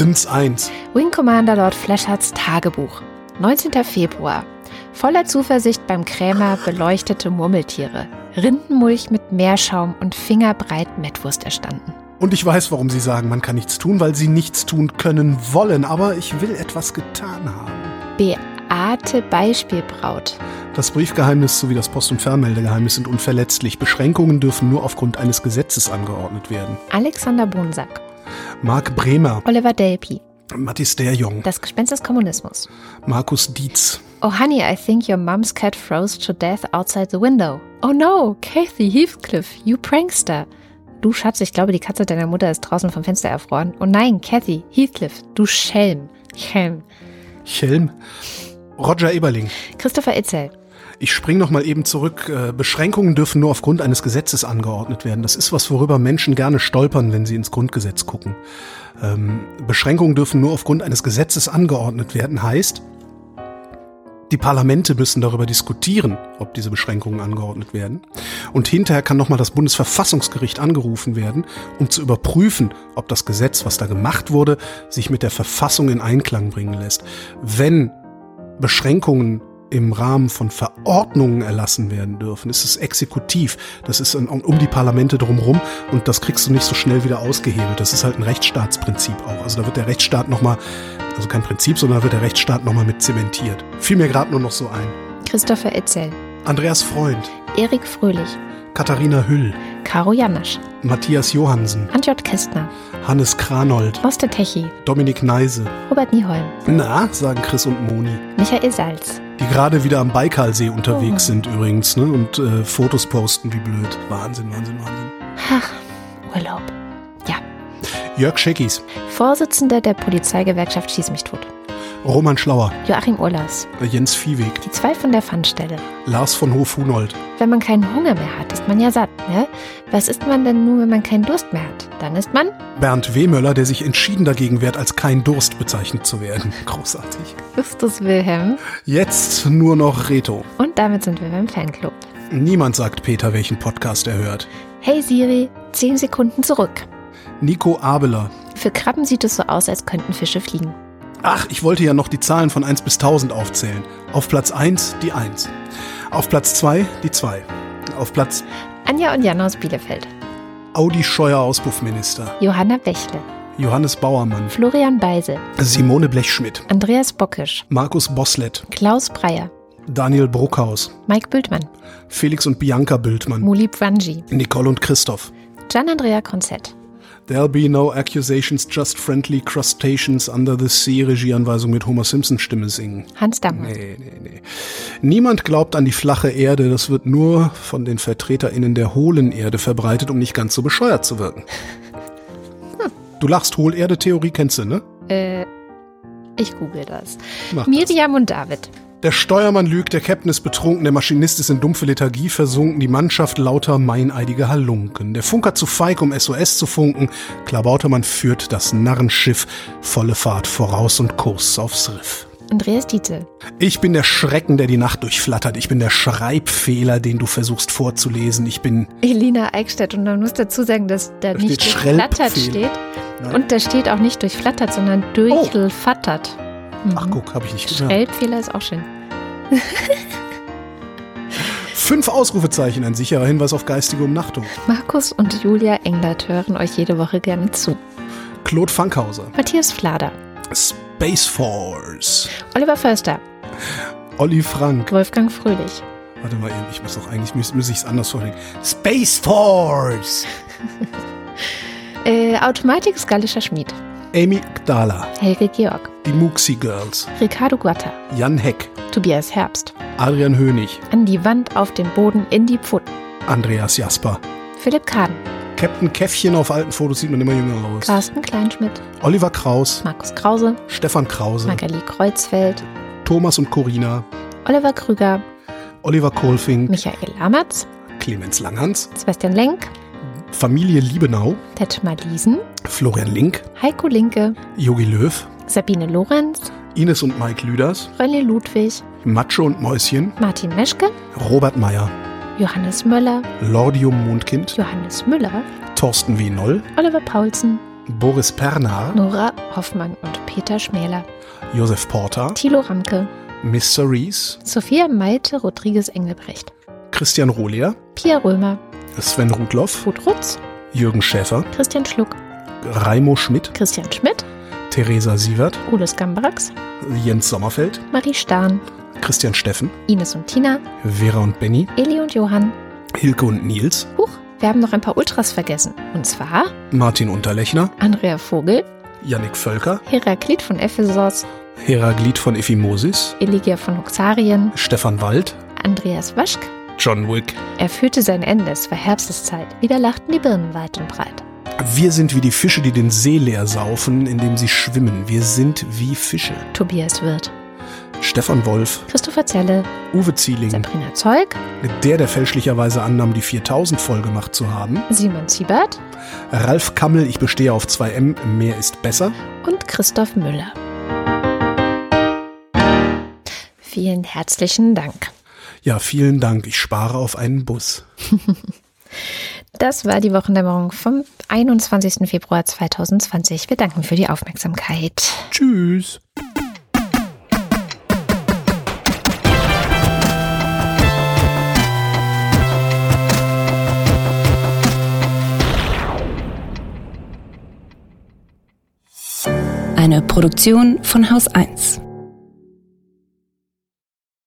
D: Dins 1.
C: Wing Commander Lord Flashards Tagebuch. 19. Februar. Voller Zuversicht beim Krämer beleuchtete Murmeltiere. Rindenmulch mit Meerschaum und fingerbreit Mettwurst erstanden.
D: Und ich weiß, warum Sie sagen, man kann nichts tun, weil Sie nichts tun können wollen. Aber ich will etwas getan haben.
C: Beate Beispielbraut.
D: Das Briefgeheimnis sowie das Post- und Fernmeldegeheimnis sind unverletzlich. Beschränkungen dürfen nur aufgrund eines Gesetzes angeordnet werden.
C: Alexander Bonsack.
D: Marc Bremer,
C: Oliver Delpy.
D: Mathis Derjong,
C: Das Gespenst des Kommunismus.
D: Markus Dietz,
C: Oh honey, I think your mom's cat froze to death outside the window. Oh no, Kathy Heathcliff, you prankster. Du Schatz, ich glaube, die Katze deiner Mutter ist draußen vom Fenster erfroren. Oh nein, Kathy Heathcliff, du Schelm. Schelm.
D: Chelm, Roger Eberling.
C: Christopher Itzel.
D: Ich spring noch mal eben zurück. Äh, Beschränkungen dürfen nur aufgrund eines Gesetzes angeordnet werden. Das ist was, worüber Menschen gerne stolpern, wenn sie ins Grundgesetz gucken. Ähm, Beschränkungen dürfen nur aufgrund eines Gesetzes angeordnet werden, heißt, die Parlamente müssen darüber diskutieren, ob diese Beschränkungen angeordnet werden. Und hinterher kann nochmal das Bundesverfassungsgericht angerufen werden, um zu überprüfen, ob das Gesetz, was da gemacht wurde, sich mit der Verfassung in Einklang bringen lässt. Wenn Beschränkungen im Rahmen von Verordnungen erlassen werden dürfen. Es ist exekutiv. Das ist um, die Parlamente drumherum und das kriegst du nicht so schnell wieder ausgehebelt. Das ist halt ein Rechtsstaatsprinzip auch. Also da wird der Rechtsstaat nochmal, also kein Prinzip, sondern da wird der Rechtsstaat nochmal mit zementiert. Fiel mir gerade nur noch so ein.
C: Christopher Itzel.
D: Andreas Freund,
C: Erik Fröhlich.
D: Katharina Hüll,
C: Caro Janasch.
H: Matthias Johansen,
C: Antjot Kästner,
H: Hannes Kranold,
C: Moste Techi,
H: Dominik Neise.
C: Robert Nieholm,
H: Na, sagen Chris und Moni.
C: Michael Salz,
H: Die gerade wieder am Baikalsee unterwegs sind übrigens, ne? Und äh, Fotos posten wie blöd. Wahnsinn, Wahnsinn, Wahnsinn.
C: Ach, Urlaub. Ja,
H: Jörg Scheckis,
C: Vorsitzender der Polizeigewerkschaft Schieß mich tot.
H: Roman Schlauer,
C: Joachim Urlas,
H: äh, Jens Viehweg,
C: die zwei von der Pfannstelle.
H: Lars von Hof-Hunold,
C: Wenn man keinen Hunger mehr hat, ist man ja satt, ne? Was isst man denn nun, wenn man keinen Durst mehr hat? Dann ist man
H: Bernd Wehmöller, der sich entschieden dagegen wehrt, als kein Durst bezeichnet zu werden. Großartig.
C: Justus Wilhelm.
H: Jetzt nur noch Reto.
C: Und damit sind wir beim Fanclub.
H: Niemand sagt Peter, welchen Podcast er hört.
C: Hey Siri, 10 Sekunden zurück.
H: Nico Abeler.
C: Für Krabben sieht es so aus, als könnten Fische fliegen.
H: Ach, ich wollte ja noch die Zahlen von 1 bis 1000 aufzählen. Auf Platz 1 die 1. Auf Platz 2 die 2. Auf Platz
C: Anja und Jan aus Bielefeld.
H: Audi Scheuer Auspuffminister.
C: Johanna Bächle.
H: Johannes Bauermann.
C: Florian Beise.
H: Simone Blechschmidt.
C: Andreas Bockisch.
H: Markus Boslett.
C: Klaus Breyer.
H: Daniel Bruckhaus.
C: Mike Bültmann.
D: Felix und Bianca Bültmann,
C: Muli Pwanji.
D: Nicole und Christoph.
C: Gian-Andrea Konzett.
D: There'll be no accusations, just friendly crustaceans under the sea, Regieanweisung mit Homer Simpson Stimme singen.
C: Hans Dampf.
D: Nee, nee, nee. Niemand glaubt an die flache Erde, das wird nur von den VertreterInnen der hohlen Erde verbreitet, um nicht ganz so bescheuert zu wirken. Du lachst, Hohlerde-Theorie kennst du, ne?
C: Äh, ich google das.
D: Mach das.
C: Miriam und David.
D: Der Steuermann lügt, der Captain ist betrunken, der Maschinist ist in dumpfe Lethargie versunken, die Mannschaft lauter meineidige Halunken. Der Funker zu feig, um SOS zu funken, Klabautermann führt das Narrenschiff, volle Fahrt voraus und Kurs aufs Riff.
C: Andreas Dietzel.
D: Ich bin der Schrecken, der die Nacht durchflattert. Ich bin der Schreibfehler, den du versuchst vorzulesen. Ich bin
C: Elina Eickstedt. Und man muss dazu sagen, dass da,
D: Da
C: nicht durchflattert steht.
D: Nein.
C: Und da steht auch nicht durchflattert, sondern durchfattert. Mhm.
D: Ach guck, habe ich nicht gehört.
C: Schrellfehler ist auch schön.
D: Fünf Ausrufezeichen, ein sicherer Hinweis auf geistige Umnachtung.
C: Markus und Julia Englert hören euch jede Woche gerne zu.
D: Claude Fankhauser.
C: Matthias Flader.
D: Space Force.
C: Oliver Förster.
D: Olli Frank.
C: Wolfgang Fröhlich.
D: Warte mal eben, ich muss doch eigentlich, muss, muss ich es anders vorlegen. Space Force.
C: Äh, Automatik Skalischer Schmied.
D: Amy Gdala.
C: Helge Georg.
D: Die Muxi Girls.
C: Ricardo Guatta.
D: Jan Heck.
C: Tobias Herbst.
D: Adrian Hönig.
C: An die Wand, auf den Boden, in die Pfoten.
D: Andreas Jasper.
C: Philipp Kaden.
D: Captain Käffchen auf alten Fotos sieht man immer jünger aus.
C: Carsten Kleinschmidt.
D: Oliver Kraus.
C: Markus Krause.
D: Stefan Krause.
C: Magali Kreuzfeld.
D: Thomas und Corina.
C: Oliver Krüger.
D: Oliver Kohlfink.
C: Michael Lamertz.
D: Clemens Langhans.
C: Sebastian Lenk.
D: Familie Liebenau.
C: Detmar Liesen.
D: Florian Link.
C: Heiko Linke.
D: Yogi Löw.
C: Sabine Lorenz.
D: Ines und Mike Lüders.
C: René Ludwig.
D: Macho und Mäuschen.
C: Martin Meschke.
D: Robert Meyer.
C: Johannes Möller.
D: Lordium Mondkind.
C: Johannes Müller.
D: Thorsten W. Noll.
C: Oliver Paulsen.
D: Boris Pernar.
C: Nora Hoffmann und Peter Schmäler.
D: Josef Porter.
C: Thilo Ramke.
D: Mr. Rees.
C: Sophia Malte Rodriguez Engelbrecht.
D: Christian Rohlier.
C: Pia Römer.
D: Sven Rudloff.
C: Rutz.
D: Jürgen Schäfer.
C: Christian Schluck.
D: Raimo Schmidt.
C: Christian Schmidt.
D: Theresa Sievert.
C: Ulis Gambarax.
D: Jens Sommerfeld.
C: Marie Stahn.
D: Christian Steffen.
C: Ines und Tina.
D: Vera und Benny.
C: Eli und Johann.
D: Hilke und Nils.
C: Huch, wir haben noch ein paar Ultras vergessen. Und zwar
D: Martin Unterlechner.
C: Andrea Vogel,
D: Yannick Völker.
C: Heraklit von Ephesos,
D: Heraglid von Ephimosis.
C: Eligia von Huxarien,
D: Stefan Wald.
C: Andreas Waschk.
D: John Wick.
C: Er führte sein Ende, es war Herbsteszeit. Wieder lachten die Birnen weit und breit.
D: Wir sind wie die Fische, die den See leer saufen, indem sie schwimmen. Wir sind wie Fische.
C: Tobias Wirth,
D: Stefan Wolf.
C: Christopher Zelle,
D: Uwe Zieling.
C: Sabrina Zeug,
D: Der, der fälschlicherweise annahm, die 4000 voll gemacht zu haben.
C: Simon Siebert
D: Ralf Kammel, ich bestehe auf 2M, mehr ist besser.
C: und Christoph Müller. Vielen herzlichen Dank.
D: Ja, vielen Dank. Ich spare auf einen Bus.
C: Das war die Wochendämmerung vom 21. Februar 2020. Wir danken für die Aufmerksamkeit.
D: Tschüss.
A: Eine Produktion von Haus 1.